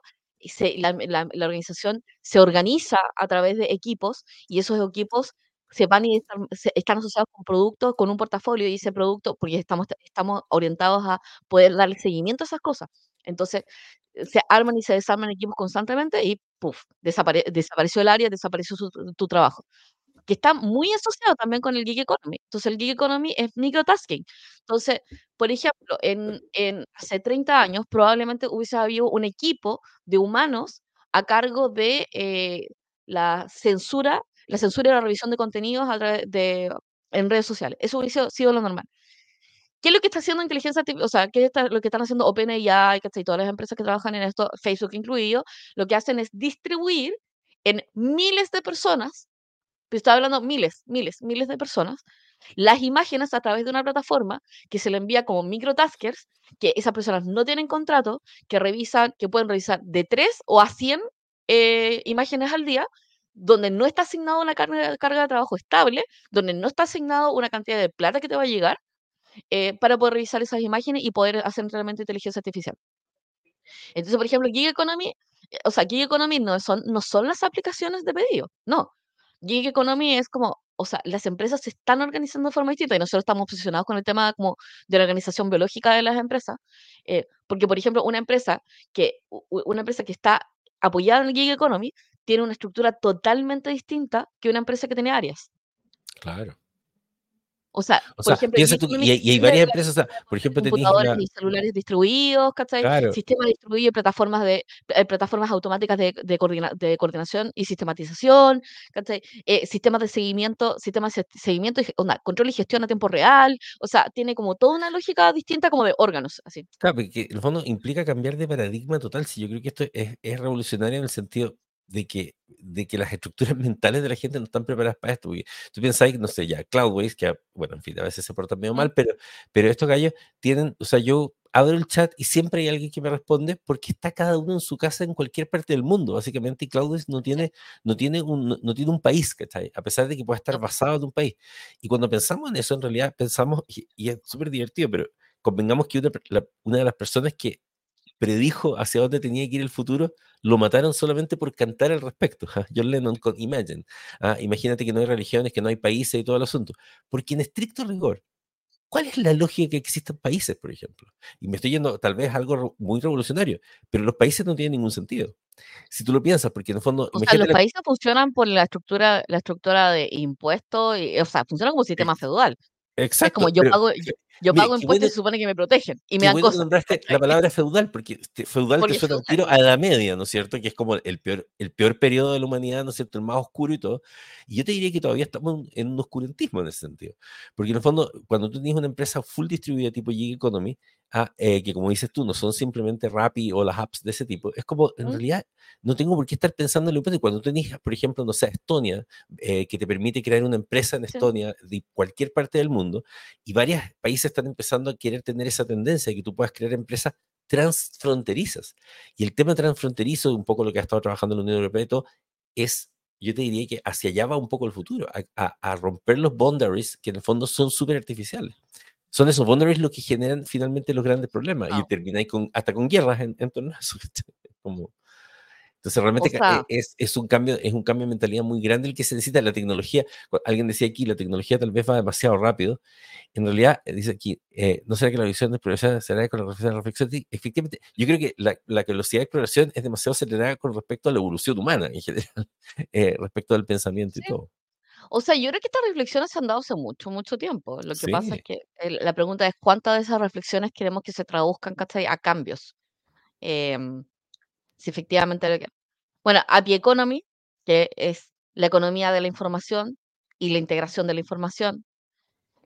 la organización se organiza a través de equipos y esos equipos se van y están, se- están asociados con productos, con un portafolio y ese producto, porque estamos, estamos orientados a poder darle seguimiento a esas cosas. Entonces, eh, se arman y se desarman equipos constantemente y, puff, desapare- desapareció el área, desapareció su- tu trabajo que está muy asociado también con el gig economy. Entonces, el gig economy es microtasking. Entonces, por ejemplo, en, en hace 30 años probablemente hubiese habido un equipo de humanos a cargo de eh, la censura, la censura y la revisión de contenidos a través de, en redes sociales. Eso hubiese sido lo normal. ¿Qué es lo que está haciendo inteligencia artificial? O sea, ¿qué es lo que están haciendo OpenAI, ¿cachai? Todas las empresas que trabajan en esto, Facebook incluido, lo que hacen es distribuir en miles de personas pero estoy hablando miles, miles, miles de personas, las imágenes a través de una plataforma que se le envía como microtaskers, que esas personas no tienen contrato, que revisan, que pueden revisar de 3 o a 100 eh, imágenes al día, donde no está asignado una carga, carga de trabajo estable, donde no está asignado una cantidad de plata que te va a llegar, eh, para poder revisar esas imágenes y poder hacer realmente inteligencia artificial. Entonces, por ejemplo, Gig Economy, eh, o sea, Gig Economy no son, no son las aplicaciones de pedido, no. Gig Economy es como, o sea, las empresas se están organizando de forma distinta y nosotros estamos obsesionados con el tema como de la organización biológica de las empresas, eh, porque, por ejemplo, una empresa que, una empresa que está apoyada en el Gig Economy tiene una estructura totalmente distinta que una empresa que tiene áreas. Claro. O sea, O por sea, ejemplo, Gig tú, y, hay- y hay varias empresas, o sea, por ejemplo, computadores la... y celulares distribuidos, ¿cachai? Claro, Sistemas distribuidos, plataformas de eh, plataformas automáticas de, de, coordina- de coordinación y sistematización, ¿cachai? Eh, sistemas de seguimiento, sistemas de seguimiento y onda, control y gestión a tiempo real, o sea, tiene como toda una lógica distinta como de órganos, así. claro, porque en el fondo implica cambiar de paradigma total. Si yo creo que esto es, es revolucionario en el sentido de que, de que las estructuras *laughs* mentales de la gente no están preparadas para esto. Porque tú piensas, no sé, ya, Cloudways, que, bueno, en fin, a veces se portan medio mal, pero, pero estos gallos tienen, o sea, yo abro el chat y siempre hay alguien que me responde porque está cada uno en su casa en cualquier parte del mundo, básicamente, y Cloudways no tiene, no tiene, un, no- no tiene un país, ¿cachai? A pesar de que pueda estar basado en un país. Y cuando pensamos en eso, en realidad pensamos, y, y es súper divertido, pero convengamos que una, la- una de las personas que predijo hacia dónde tenía que ir el futuro, lo mataron solamente por cantar al respecto. ¿ja? *laughs* John Lennon con Imagine. Ah, Imagínate que no hay religiones, que no hay países y todo el asunto. Porque en estricto rigor, ¿cuál es la lógica que existen países, por ejemplo? Y me estoy yendo tal vez a algo muy revolucionario, pero los países no tienen ningún sentido. Si tú lo piensas, porque en el fondo, O sea, los la- países funcionan por la estructura, la estructura de impuestos, y, o sea, funcionan como sistema Ex- feudal. Es exacto, como yo pero pago, yo, yo pago impuestos bueno, y se supone que me protegen y me dan bueno cosas. la palabra feudal, porque te- feudal te Porque es suena feudal. tiro a la Media, ¿no es cierto? Que es como el peor, el peor periodo de la humanidad, ¿no es cierto? El más oscuro y todo. Y yo te diría que todavía estamos en un oscurantismo en ese sentido. Porque en el fondo, cuando tú tienes una empresa full distribuida tipo Gig Economy, ah, eh, que como dices tú, no son simplemente Rappi o las apps de ese tipo, es como, en ¿Mm? realidad, no tengo por qué estar pensando en lo que Cuando tú tienes, por ejemplo, no sé, Estonia, eh, que te permite crear una empresa en Sí. Estonia de cualquier parte del mundo, y varios países están empezando a querer tener esa tendencia de que tú puedas crear empresas transfronterizas. Y el tema transfronterizo, un poco lo que ha estado trabajando la Unión Europea y todo, es, yo te diría que hacia allá va un poco el futuro, a, romper los boundaries que en el fondo son súper artificiales. Son esos boundaries los que generan finalmente los grandes problemas y termináis con, hasta con guerras en, en torno a eso. *laughs* Como, entonces, realmente e, es, es, un cambio, es un cambio de mentalidad muy grande el que se necesita. La tecnología, alguien decía aquí, la tecnología tal vez va demasiado rápido. En realidad, eh, dice aquí, eh, ¿no será que la visión de exploración será con la reflexión? Efectivamente, yo creo que la, la, velocidad de exploración es demasiado acelerada con respecto a la evolución humana en general, *laughs* eh, respecto al pensamiento y todo. O sea, yo creo que estas reflexiones se han dado hace mucho, mucho tiempo. Lo que pasa es que la pregunta es cuántas de esas reflexiones queremos que se traduzcan a cambios. Em, si efectivamente lo que... Bueno, API Economy, que es la economía de la información y la integración de la información,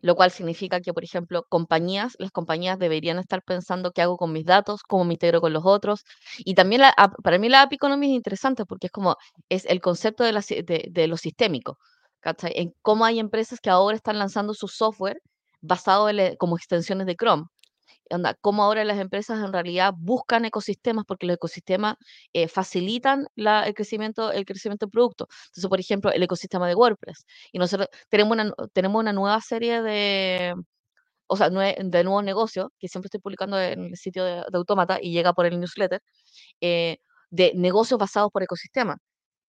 lo cual significa que, por ejemplo, compañías, las compañías deberían estar pensando qué hago con mis datos, cómo me integro con los otros. Y también la, para mí la API Economy es interesante porque es como, es el concepto de, la, de, lo sistémico, En cómo hay empresas que ahora están lanzando su software basado como extensiones de Chrome onda, cómo ahora las empresas en realidad buscan ecosistemas porque los ecosistemas eh, facilitan la, el crecimiento el crecimiento del producto. Entonces, por ejemplo, el ecosistema de WordPress. Y nosotros tenemos una, tenemos una nueva serie de, o sea, de nuevos negocios que siempre estoy publicando en el sitio de, Automata y llega por el newsletter, eh, de negocios basados por ecosistemas.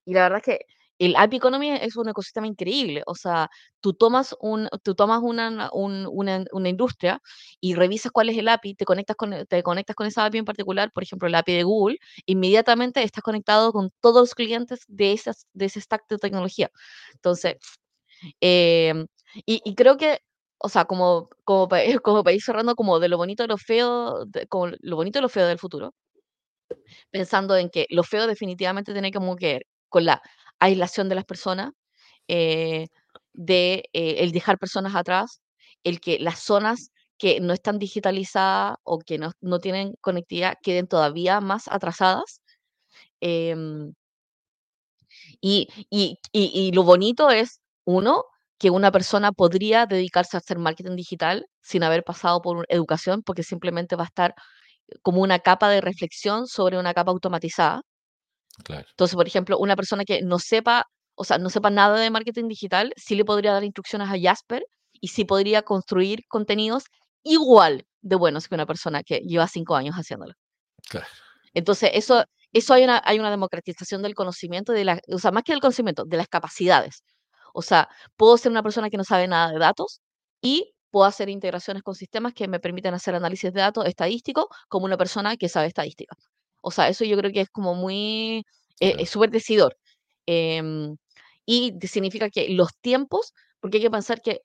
Y la verdad es que el API Economy es un ecosistema increíble. O sea, tú tomas, un, tú tomas una, una, una, industria y revisas cuál es el API, te conectas, con, te conectas con esa API en particular, por ejemplo, el API de Google, inmediatamente estás conectado con todos los clientes de, esas, de ese stack de tecnología. Entonces, em, y, creo que, o sea, como, como, *laughs* como para ir cerrando, como de lo bonito de lo feo, como lo bonito de lo feo del futuro, pensando en que lo feo definitivamente tiene que ver con la aislación de las personas, eh, de eh, el dejar personas atrás, el que las zonas que no están digitalizadas o que no, tienen conectividad queden todavía más atrasadas. Em, y, y, lo bonito es, uno, que una persona podría dedicarse a hacer marketing digital sin haber pasado por educación, porque simplemente va a estar como una capa de reflexión sobre una capa automatizada. Entonces, por ejemplo, una persona que no sepa, o sea, no sepa nada de marketing digital, sí le podría dar instrucciones a Jasper y sí podría construir contenidos igual de buenos que una persona que lleva cinco años haciéndolo. Claro. Entonces, eso, eso hay una, hay una democratización del conocimiento, de la, o sea, más que del conocimiento, de las capacidades. O sea, puedo ser una persona que no sabe nada de datos y puedo hacer integraciones con sistemas que me permiten hacer análisis de datos estadísticos como una persona que sabe estadística. O sea, eso yo creo que es como muy, eh, es súper decidor. Em, y significa que los tiempos, porque hay que pensar que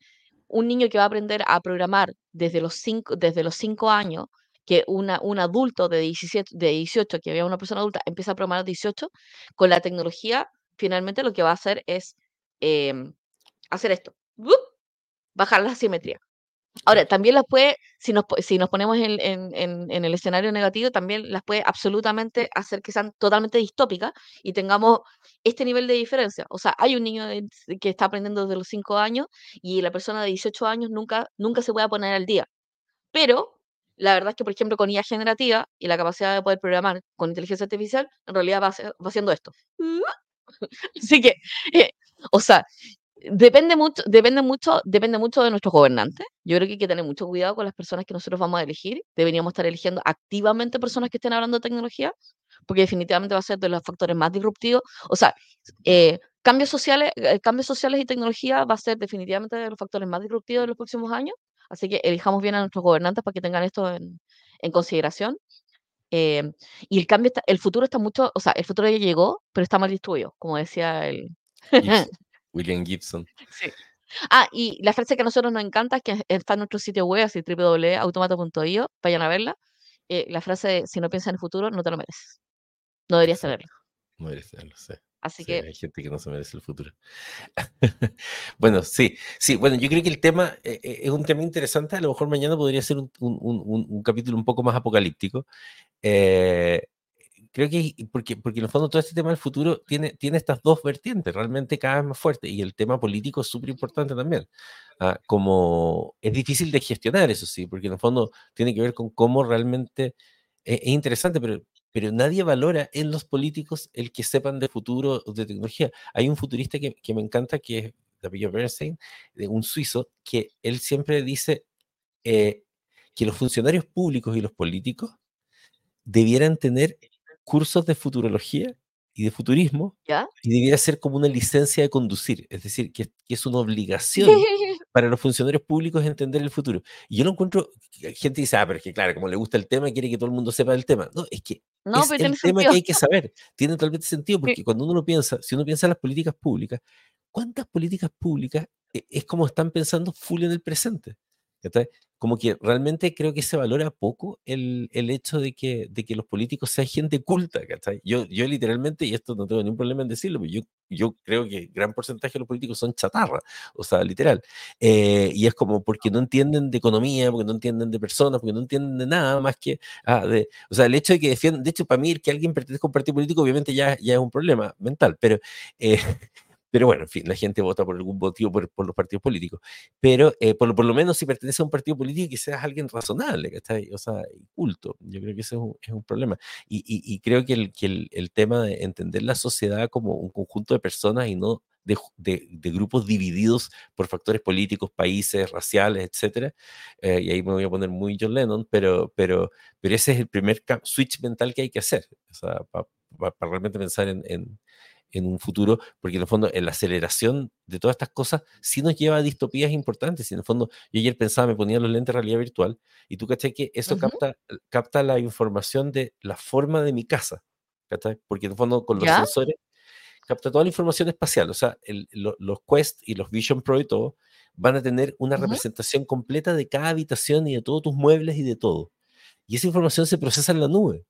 un niño que va a aprender a programar desde los cinco, desde los cinco años, que una, un adulto de, 17, de 18, que había una persona adulta, empieza a programar a 18, con la tecnología, finalmente lo que va a hacer es em, hacer esto, bajar la simetría. Ahora, también las puede, si nos, si nos ponemos en, en, el escenario negativo, también las puede absolutamente hacer que sean totalmente distópicas y tengamos este nivel de diferencia. O sea, hay un niño que está aprendiendo desde los 5 años y la persona de 18 años nunca, nunca se puede poner al día. Pero la verdad es que, por ejemplo, con IA generativa y la capacidad de poder programar con inteligencia artificial, en realidad va, va haciendo esto. *laughs* Así que, eh, o sea, Depende mucho, depende mucho, depende mucho de nuestros gobernantes. Yo creo que hay que tener mucho cuidado con las personas que nosotros vamos a elegir. Deberíamos estar eligiendo activamente personas que estén hablando de tecnología, porque definitivamente va a ser de los factores más disruptivos. O sea, eh, cambios sociales, eh, cambios sociales y tecnología va a ser definitivamente de los factores más disruptivos de los próximos años. Así que elijamos bien a nuestros gobernantes para que tengan esto en, consideración. Eh, y el cambio, está, el futuro está mucho, o sea, el futuro ya llegó, pero está mal distribuido, como decía el, *laughs* William Gibson. Sí. Ah, y la frase que a nosotros nos encanta, que está en nuestro sitio web, así www.automato.io, vayan a verla. Eh, la frase de, si no piensas en el futuro, no te lo mereces. No deberías tenerlo. No deberías tenerlo, sí. Así que... Hay gente que no se merece el futuro. *laughs* bueno, sí, sí, bueno, yo creo que el tema eh, eh, es un tema interesante. A lo mejor mañana podría ser un, un, un, un capítulo un poco más apocalíptico. Eh, creo que porque, porque en el fondo todo este tema del futuro tiene, tiene estas dos vertientes realmente cada vez más fuertes y el tema político es súper importante también. Ah, como es difícil de gestionar, eso sí, porque en el fondo tiene que ver con cómo realmente es, es interesante, pero, pero nadie valora en los políticos el que sepan de futuro de tecnología. Hay un futurista que, que me encanta, que es David Bernstein, un suizo, que él siempre dice eh, que los funcionarios públicos y los políticos debieran tener cursos de futurología y de futurismo ¿Ya? y debiera ser como una licencia de conducir, es decir, que, que es una obligación *laughs* para los funcionarios públicos entender el futuro. Y yo lo encuentro, que gente dice, ah, pero es que claro, como le gusta el tema, quiere que todo el mundo sepa del tema. No, es que No, es pero el tema que sentido. hay que *laughs* saber. Tiene totalmente sentido, Sí. porque cuando uno lo piensa, si uno piensa en las políticas públicas, ¿cuántas políticas públicas eh, es como están pensando full en el presente? ¿Cachai? Como que realmente creo que se valora poco el, el hecho de que, de que los políticos sean gente culta. Yo, yo literalmente, y esto no tengo ningún problema en decirlo, pero yo, yo creo que gran porcentaje de los políticos son chatarra, o sea, literal. Eh, y es como porque no entienden de economía, porque no entienden de personas, porque no entienden de nada más que, ah, de, o sea, el hecho de que defiendan, de hecho, para mí que alguien pertenezca a un partido político, obviamente ya, ya es un problema mental, pero... eh, *laughs* pero bueno, en fin, la gente vota por algún motivo por, por los partidos políticos. Pero eh, por, por lo menos si pertenece a un partido político, que seas alguien razonable, ¿cachai? O sea, culto. Yo creo que ese es un, es un problema. Y, y- y creo que, el, que el, el tema de entender la sociedad como un conjunto de personas y no de, de- de grupos divididos por factores políticos, países, raciales, etcétera. eh, y ahí me voy a poner muy John Lennon, pero, pero, pero ese es el primer switch mental que hay que hacer. O sea, para realmente pensar en, en- en un futuro, porque en el fondo en la aceleración de todas estas cosas sí nos lleva a distopías importantes. Y en el fondo, yo ayer pensaba, me ponía los lentes de realidad virtual, y tú caché que eso Ujú. capta, capta la información de la forma de mi casa, ¿cachai? Porque en el fondo con los ¿Ya? sensores capta toda la información espacial, o sea, el- lo- los Quest y los Vision Pro y todo van a tener una Ujú. representación completa de cada habitación y de todos tus muebles y de todo. Y esa información se procesa en la nube.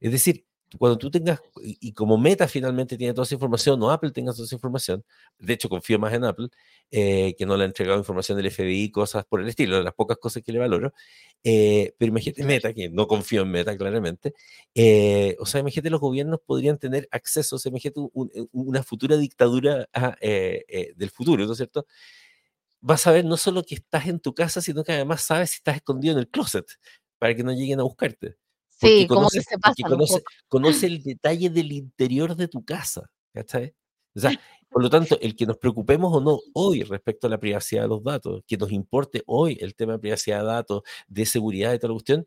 Es decir, cuando tú tengas, y, como Meta finalmente tiene toda esa información, o Apple tenga toda esa información, de hecho confío más en Apple, eh, que no le ha entregado información del FBI, cosas por el estilo, de las pocas cosas que le valoro, eh, pero imagínate Meta, que no confío en Meta claramente, eh, o sea, imagínate los gobiernos podrían tener acceso, o sea, imagínate un- un- una futura dictadura ah, eh, eh, del futuro, ¿no es cierto? Vas a ver no solo que estás en tu casa, sino que además sabes si estás escondido en el closet, para que no lleguen a buscarte Sí, como que conoce, se porque pasan un conoce, conoce el detalle del interior de tu casa, ¿cachai? O sea, *laughs* por lo tanto, el que nos preocupemos o no hoy respecto a la privacidad de los datos, que nos importe hoy el tema de privacidad de datos, de seguridad toda la cuestión,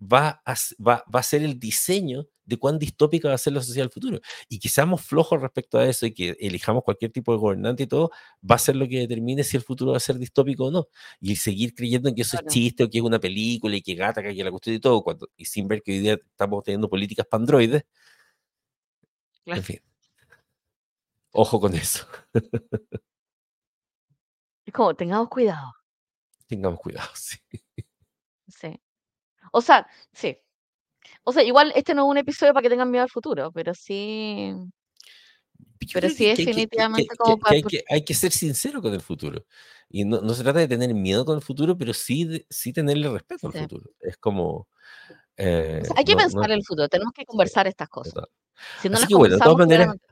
va a, va, va a ser el diseño de cuán distópica va a ser la sociedad del futuro. Y que seamos flojos respecto a eso y que elijamos cualquier tipo de gobernante y todo, va a ser lo que determine si el futuro va a ser distópico o no. Y seguir creyendo en que eso Claro. es chiste o que es una película y que gata, que la cuestión y todo, cuando, y sin ver que hoy día estamos teniendo políticas para androides. Claro. En fin. Ojo con eso. Es como, tengamos cuidado. Tengamos cuidado. *laughs* Sí. Sí. O sea, sí. O sea, igual este no es un episodio para que tengan miedo al futuro, pero sí, Yo pero sí es que que- definitivamente como que para... hay, que, hay que ser sincero con el futuro. Y no, no se trata de tener miedo con el futuro, pero sí, de- sí tenerle respeto al Sí. futuro. Es como... O eh, sea, hay que no- no- pensar en el futuro, tenemos que conversar estas cosas. Si no Así que bueno, de todas maneras, claramente-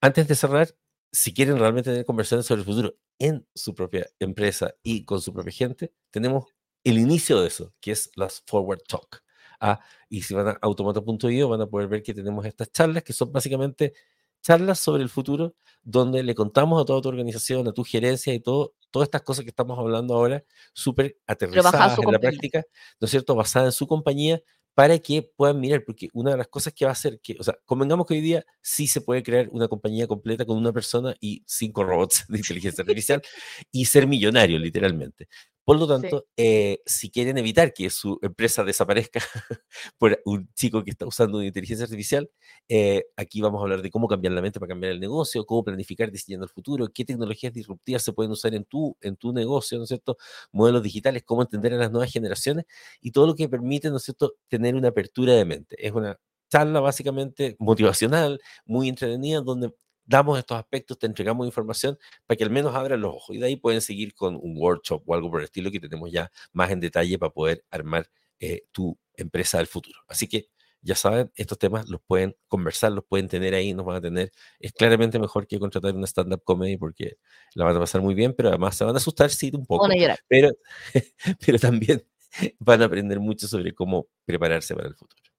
antes de cerrar, si quieren realmente tener conversaciones sobre el futuro en su propia empresa y con su propia gente, tenemos el inicio de eso, que es las Forward Talk. Ah, y si van a automata.io van a poder ver que tenemos estas charlas que son básicamente charlas sobre el futuro, donde le contamos a toda tu organización, a tu gerencia y todo, todas estas cosas que estamos hablando ahora, súper a aterrizadas en la práctica, ¿no es cierto?, basadas en su compañía, para que puedan mirar, porque una de las cosas que va a hacer que, o sea, convengamos que hoy día sí se puede crear una compañía completa con una persona y cinco robots *laughs* de inteligencia artificial y ser millonario, literalmente. Por lo Sí. tanto, eh, si quieren evitar que su empresa desaparezca *laughs* por un chico que está usando una inteligencia artificial, eh, aquí vamos a hablar de cómo cambiar la mente para cambiar el negocio, cómo planificar diseñando el futuro, qué tecnologías disruptivas se pueden usar en tu, en tu negocio, ¿no es cierto? Modelos digitales, cómo entender a las nuevas generaciones y todo lo que permite, ¿no es cierto?, tener una apertura de mente. Es una charla básicamente motivacional, muy entretenida, donde damos estos aspectos, te entregamos información para que al menos abran los ojos. Y de ahí pueden seguir con un workshop o algo por el estilo que tenemos ya más en detalle para poder armar eh, tu empresa del futuro. Así que ya saben, estos temas los pueden conversar, los pueden tener ahí, nos van a tener. Es claramente mejor que contratar una stand-up comedy porque la van a pasar muy bien, pero además se van a asustar, sí, un poco, pero, *laughs* pero también van a aprender mucho sobre cómo prepararse para el futuro.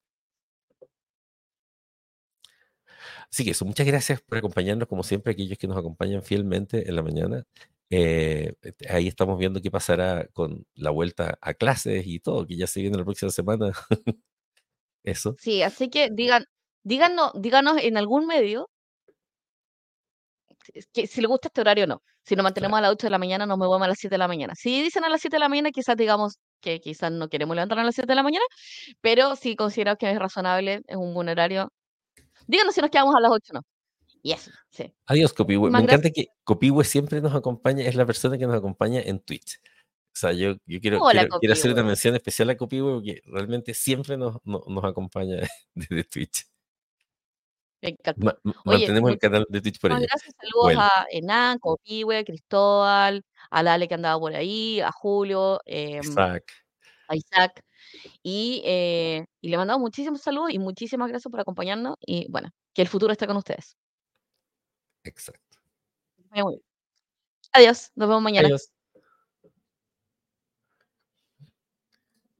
Así que eso, muchas gracias por acompañarnos, como siempre, aquellos que nos acompañan fielmente en la mañana. Eh, ahí estamos viendo qué pasará con la vuelta a clases y todo, que ya se viene la próxima semana. *laughs* Eso. Sí, así que digan, díganos, díganos en algún medio que si les gusta este horario o no. Si nos mantenemos a las 8 de la mañana, nos movemos a las 7 de la mañana. Si dicen a las 7 de la mañana, quizás digamos que quizás no queremos levantarnos a las 7 de la mañana, pero si consideramos que es razonable, es un buen horario, díganos si nos quedamos a las 8 o no. Y eso, sí. Adiós, Copihue. Me encanta que Copihue siempre nos acompaña, es la persona que nos acompaña en Twitch. O sea, yo, yo quiero, Hola, quiero, quiero hacer una mención especial a Copihue porque realmente siempre nos, nos, nos acompaña *laughs* desde Twitch. Me encanta. Ma- Oye, mantenemos el canal de Twitch por ella. gracias. Saludos Bueno, a Enan, Copihue, Cristóbal, a Lale que andaba por ahí, a Julio, em, Isaac. a Isaac. Y, eh, y le mandamos muchísimos saludos y muchísimas gracias por acompañarnos. Y bueno, que el futuro esté con ustedes. Exacto. Muy bien. Adiós, nos vemos mañana. Adiós.